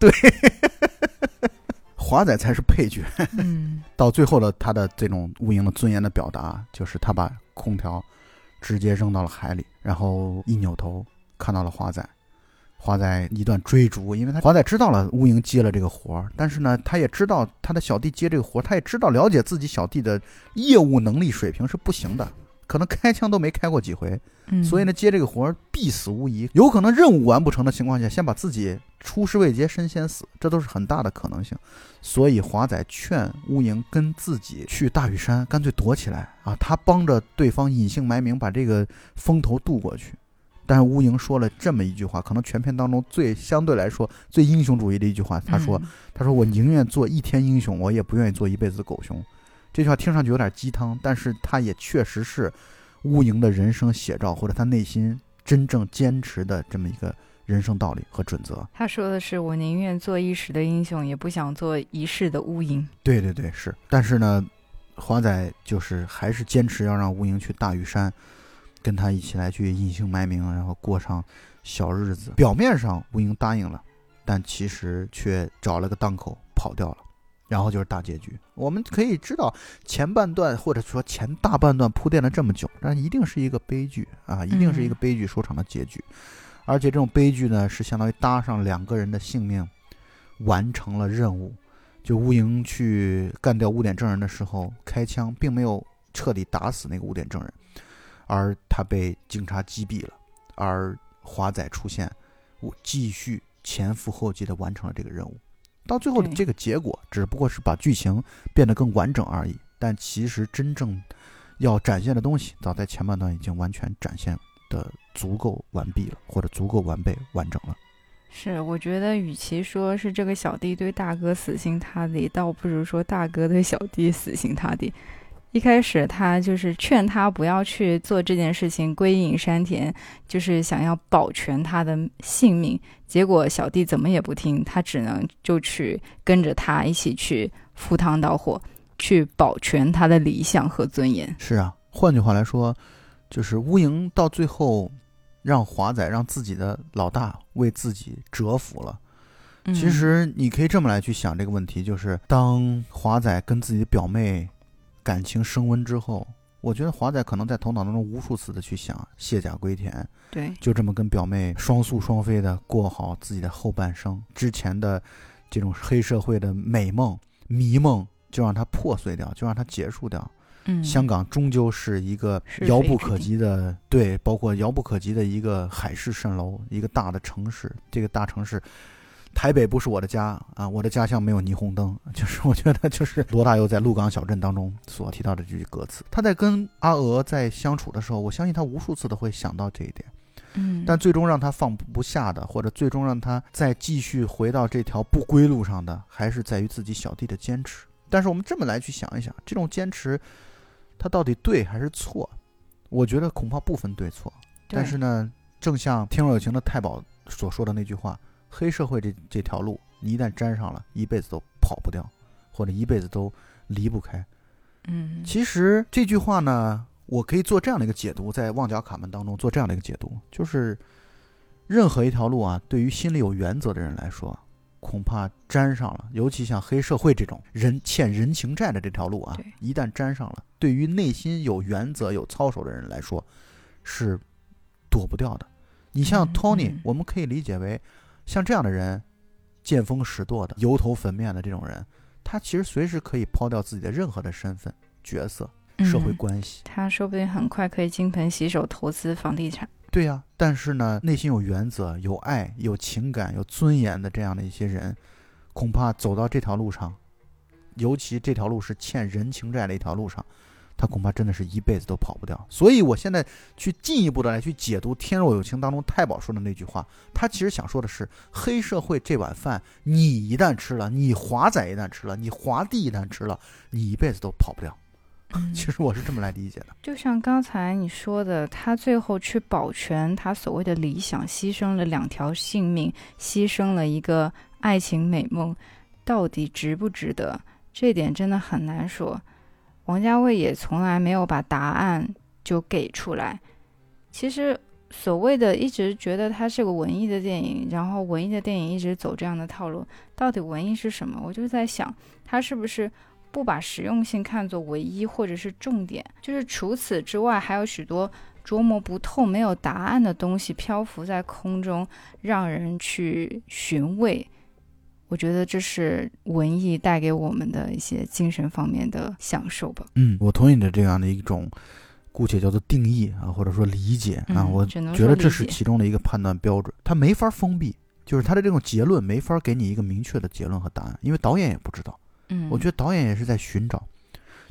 华仔才是配角。嗯，到最后的他的这种乌蝇的尊严的表达，就是他把空调直接扔到了海里，然后一扭头看到了华仔。华仔一段追逐，因为他华仔知道了乌蝇接了这个活儿，但是呢，他也知道他的小弟接这个活儿，他也知道了解自己小弟的业务能力水平是不行的，可能开枪都没开过几回，嗯所以呢，接这个活儿必死无疑。有可能任务完不成的情况下，先把自己出师未捷身先死，这都是很大的可能性。所以华仔劝乌蝇跟自己去大屿山，干脆躲起来啊，他帮着对方隐姓埋名把这个风头渡过去。但是乌蝇说了这么一句话，可能全片当中最相对来说最英雄主义的一句话，他说：“嗯他说我宁愿做一天英雄，我也不愿意做一辈子狗熊。”这句话听上去有点鸡汤，但是他也确实是乌蝇的人生写照，或者他内心真正坚持的这么一个人生道理和准则。他说的是：“我宁愿做一时的英雄，也不想做一世的乌蝇。对对对，是。但是呢，华仔就是还是坚持要让乌蝇去大屿山，跟他一起来去隐姓埋名，然后过上小日子。表面上乌蝇答应了，但其实却找了个档口跑掉了。然后就是大结局。我们可以知道，前半段或者说前大半段铺垫了这么久，但一定是一个悲剧啊，一定是一个悲剧收场的结局。而且这种悲剧呢，是相当于搭上两个人的性命，完成了任务。就乌蝇去干掉污点证人的时候，开枪并没有彻底打死那个污点证人，而他被警察击毙了。而华仔出现，我继续前赴后继地完成了这个任务。到最后的这个结果，只不过是把剧情变得更完整而已。但其实真正要展现的东西，早在前半段已经完全展现了的足够完毕了，或者足够完备完整了。是，我觉得与其说是这个小弟对大哥死心塌地，倒不如说大哥对小弟死心塌地。一开始他就是劝他不要去做这件事情，归隐山田，就是想要保全他的性命。结果小弟怎么也不听，他只能就去跟着他一起去赴汤蹈火，去保全他的理想和尊严。是啊，换句话来说，就是乌蝇到最后让华仔让自己的老大为自己折服了。嗯其实你可以这么来去想这个问题，就是当华仔跟自己的表妹感情升温之后，我觉得华仔可能在头脑当中无数次的去想卸甲归田，对，就这么跟表妹双宿双飞的过好自己的后半生，之前的这种黑社会的美梦、迷梦就让它破碎掉，就让它结束掉。嗯，香港终究是一个遥不可及的，对，包括遥不可及的一个海市蜃楼，一个大的城市。这个大城市，台北不是我的家啊，我的家乡没有霓虹灯。就是我觉得，就是罗大佑在《鹿港小镇》当中所提到的这句歌词。他在跟阿娥在相处的时候，我相信他无数次的会想到这一点。嗯，但最终让他放不下的，或者最终让他再继续回到这条不归路上的，还是在于自己小弟的坚持。但是我们这么来去想一想，这种坚持，他到底对还是错？我觉得恐怕不分对错。但是呢，正像《天若有情》的太保所说的那句话：“黑社会这这条路，你一旦沾上了，一辈子都跑不掉，或者一辈子都离不开。”嗯，其实这句话呢，我可以做这样的一个解读，在《旺角卡门》当中做这样的一个解读，就是任何一条路啊，对于心里有原则的人来说，恐怕沾上了，尤其像黑社会这种人欠人情债的这条路啊，一旦沾上了，对于内心有原则、有操守的人来说，是躲不掉的。你像嗯 Tony，、嗯我们可以理解为像这样的人，见风使舵的、油头粉面的这种人，他其实随时可以抛掉自己的任何的身份、角色、社会嗯关系。他说不定很快可以金盆洗手投资房地产。对呀、但是呢，内心有原则、有爱、有情感、有尊严的这样的一些人，恐怕走到这条路上，尤其这条路是欠人情债的一条路上，他恐怕真的是一辈子都跑不掉。所以我现在去进一步的来去解读《天若有情》当中太保说的那句话，他其实想说的是，黑社会这碗饭，你一旦吃了，你华仔一旦吃了，你华帝一旦吃了，你一辈子都跑不掉。嗯其实我是这么来理解的。就像刚才你说的，他最后去保全他所谓的理想，牺牲了两条性命，牺牲了一个爱情美梦，到底值不值得？这点真的很难说。王家卫也从来没有把答案就给出来。其实所谓的一直觉得它是个文艺的电影，然后文艺的电影一直走这样的套路，到底文艺是什么？我就在想，它是不是不把实用性看作唯一或者是重点？就是除此之外，还有许多琢磨不透、没有答案的东西漂浮在空中，让人去寻味。我觉得这是文艺带给我们的一些精神方面的享受吧。嗯，我同意你的这样的一种。姑且叫做定义啊，或者说理解啊，我觉得这是其中的一个判断标准。它没法封闭，就是它的这种结论没法给你一个明确的结论和答案，因为导演也不知道。嗯，我觉得导演也是在寻找，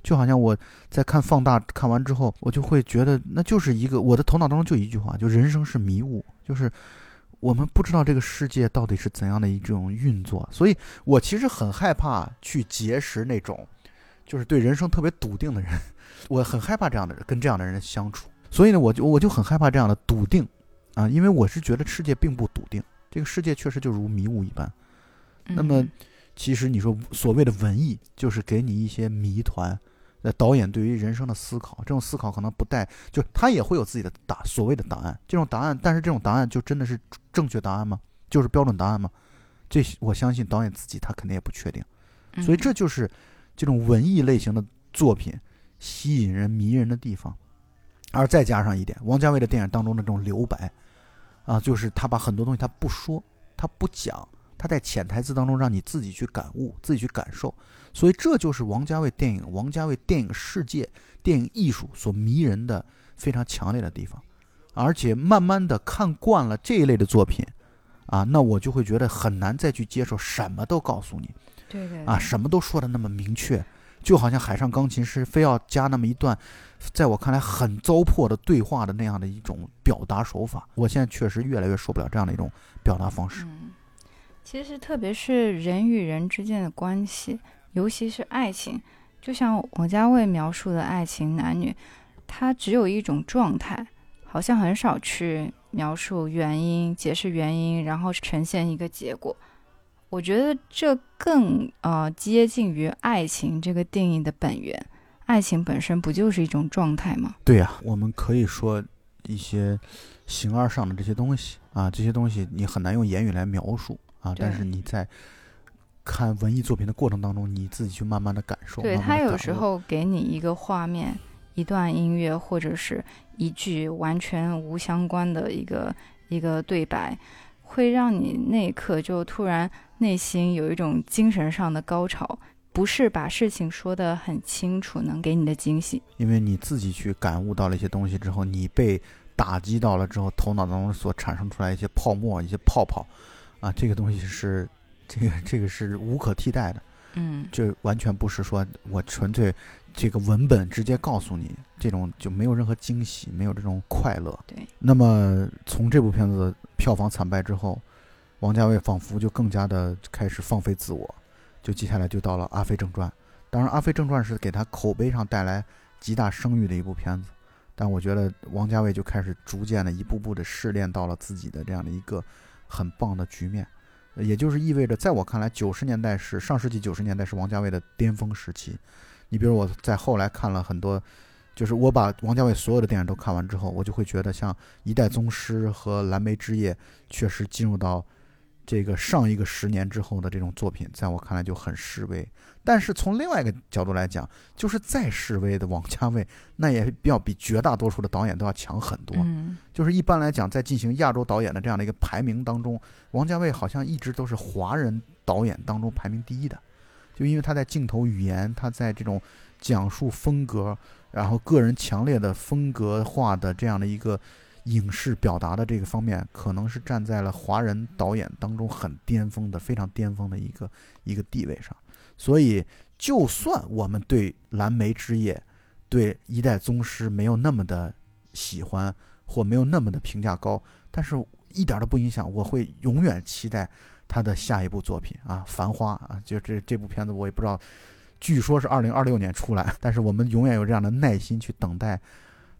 就好像我在看放大看完之后，我就会觉得那就是一个我的头脑当中就一句话，就人生是迷雾，就是我们不知道这个世界到底是怎样的一种运作，所以我其实很害怕去结识那种就是对人生特别笃定的人。我很害怕这样的人跟这样的人相处，所以呢，我就我就很害怕这样的笃定，啊，因为我是觉得世界并不笃定，这个世界确实就如迷雾一般。那么，其实你说所谓的文艺，就是给你一些谜团。呃，导演对于人生的思考，这种思考可能不带，就他也会有自己的答所谓的答案。这种答案，但是这种答案就真的是正确答案吗？就是标准答案吗？这我相信导演自己他肯定也不确定。所以这就是这种文艺类型的作品。吸引人、迷人的地方，而再加上一点，王家卫的电影当中的这种留白，啊，就是他把很多东西他不说，他不讲，他在潜台词当中让你自己去感悟、自己去感受，所以这就是王家卫电影、王家卫电影世界、电影艺术所迷人的非常强烈的地方。而且慢慢的看惯了这一类的作品，啊，那我就会觉得很难再去接受什么都告诉你，对对，啊，什么都说的那么明确。就好像海上钢琴师非要加那么一段，在我看来很糟粕的对话的那样的一种表达手法，我现在确实越来越受不了这样的一种表达方式。嗯，其实特别是人与人之间的关系，尤其是爱情，就像王家卫描述的爱情男女，他只有一种状态，好像很少去描述原因、解释原因，然后呈现一个结果。我觉得这更呃接近于爱情这个定义的本源。爱情本身不就是一种状态吗？对呀，我们可以说一些形而上的这些东西啊，这些东西你很难用言语来描述啊。但是你在看文艺作品的过程当中，你自己去慢慢的感受。对他有时候给你一个画面、一段音乐，或者是一句完全无相关的一个一个对白，会让你那一刻就突然。内心有一种精神上的高潮，不是把事情说得很清楚能给你的惊喜，因为你自己去感悟到了一些东西之后，你被打击到了之后，头脑当中所产生出来一些泡沫、一些泡泡，啊，这个东西是，这个这个是无可替代的，嗯，这完全不是说我纯粹这个文本直接告诉你，这种就没有任何惊喜，没有这种快乐。对，那么从这部片子票房惨败之后。王家卫仿佛就更加的开始放飞自我，就接下来就到了《阿飞正传》。当然，《阿飞正传》是给他口碑上带来极大声誉的一部片子，但我觉得王家卫就开始逐渐的一步步的试炼到了自己的这样的一个很棒的局面，也就是意味着，在我看来，九十年代是上世纪九十年代是王家卫的巅峰时期。你比如我在后来看了很多，就是我把王家卫所有的电影都看完之后，我就会觉得像《一代宗师》和《蓝莓之夜》确实进入到。这个上一个十年之后的这种作品，在我看来就很示威。但是从另外一个角度来讲，就是再示威的王家卫，那也要比绝大多数的导演都要强很多。嗯，就是一般来讲，在进行亚洲导演的这样的一个排名当中，王家卫好像一直都是华人导演当中排名第一的。就因为他在镜头语言，他在这种讲述风格，然后个人强烈的风格化的这样的一个。影视表达的这个方面，可能是站在了华人导演当中很巅峰的、非常巅峰的一个一个地位上。所以，就算我们对《蓝莓之夜》、对《一代宗师》没有那么的喜欢，或没有那么的评价高，但是一点都不影响，我会永远期待他的下一部作品啊，《繁花》啊，就这这部片子，我也不知道，据说是二零二六年出来，但是我们永远有这样的耐心去等待。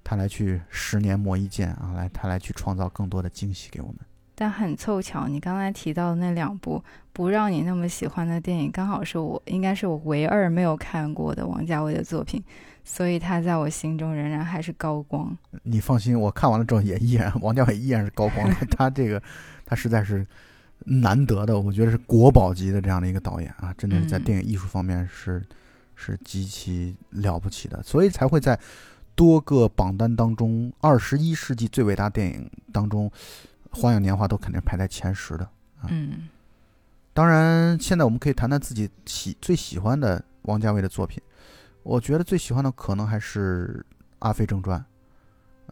他来去十年磨一剑啊，来他来去创造更多的惊喜给我们。但很凑巧，你刚才提到的那两部不让你那么喜欢的电影，刚好是我应该是我唯二没有看过的王家卫的作品，所以他在我心中仍然还是高光。你放心，我看完了之后也依然王家卫依然是高光，他这个他实在是难得的，我觉得是国宝级的这样的一个导演啊，真的是在电影艺术方面是是极其了不起的，所以才会在多个榜单当中，二十一世纪最伟大电影当中，《花样年华》都肯定排在前十的啊。嗯当然，现在我们可以谈谈自己喜最喜欢的王家卫的作品。我觉得最喜欢的可能还是《阿飞正传》，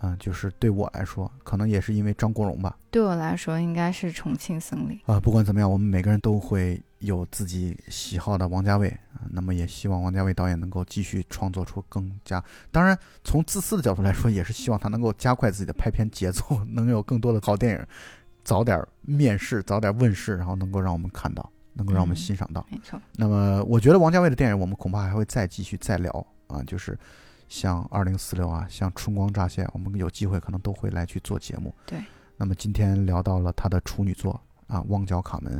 嗯、就是对我来说，可能也是因为张国荣吧。对我来说应该是《重庆森林》。啊、不管怎么样，我们每个人都会有自己喜好的王家卫啊、那么也希望王家卫导演能够继续创作出更加，当然从自私的角度来说，也是希望他能够加快自己的拍片节奏，能有更多的好电影早点面世，早点问世，然后能够让我们看到，能够让我们嗯欣赏到。没错，那么我觉得王家卫的电影，我们恐怕还会再继续再聊啊，就是像二零四六啊，像春光乍泄，我们有机会可能都会来去做节目。对。那么今天聊到了他的处女作啊，《旺角卡门》。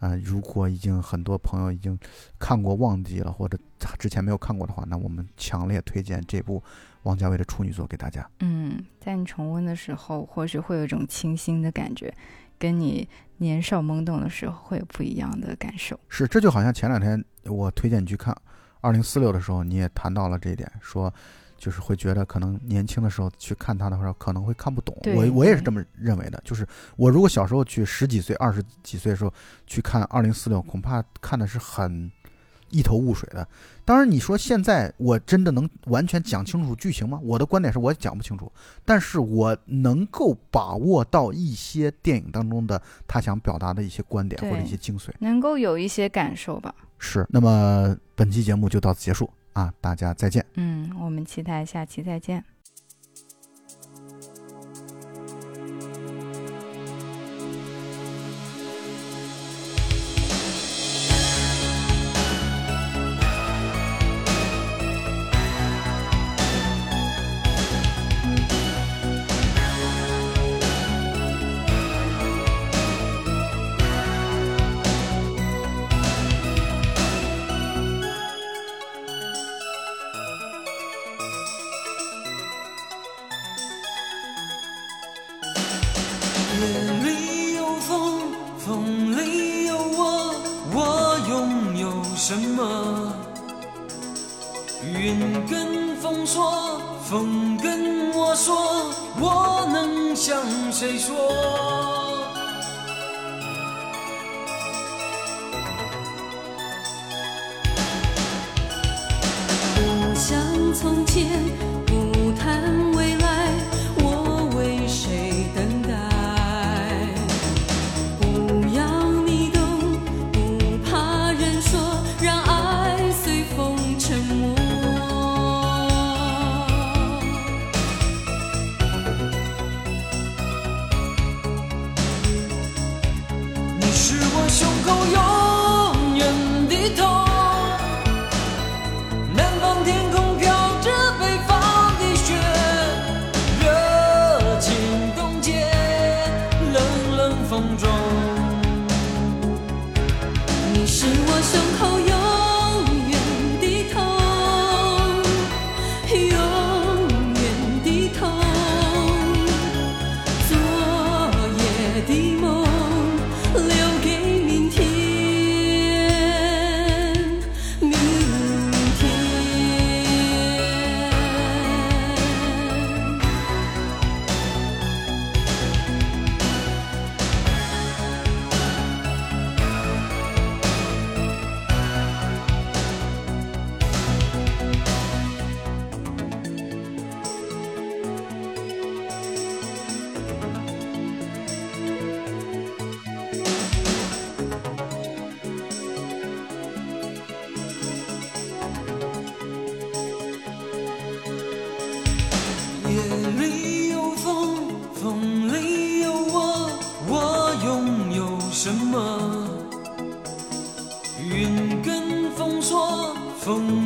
啊，如果已经很多朋友已经看过忘记了，或者之前没有看过的话，那我们强烈推荐这部王家卫的处女作给大家。嗯，在你重温的时候，或许会有一种清新的感觉，跟你年少懵懂的时候会有不一样的感受。是，这就好像前两天我推荐你去看《二零四六》的时候，你也谈到了这一点，说就是会觉得可能年轻的时候去看它的话，可能会看不懂。我我也是这么认为的，就是我如果小时候去十几岁、二十几岁的时候去看《二零四六》，恐怕看的是很一头雾水的。当然，你说现在我真的能完全讲清楚剧情吗？我的观点是我讲不清楚，但是我能够把握到一些电影当中的他想表达的一些观点或者一些精髓。能够有一些感受吧。是，那么本期节目就到此结束啊，大家再见。嗯，我们期待下期再见。什么？云跟风说风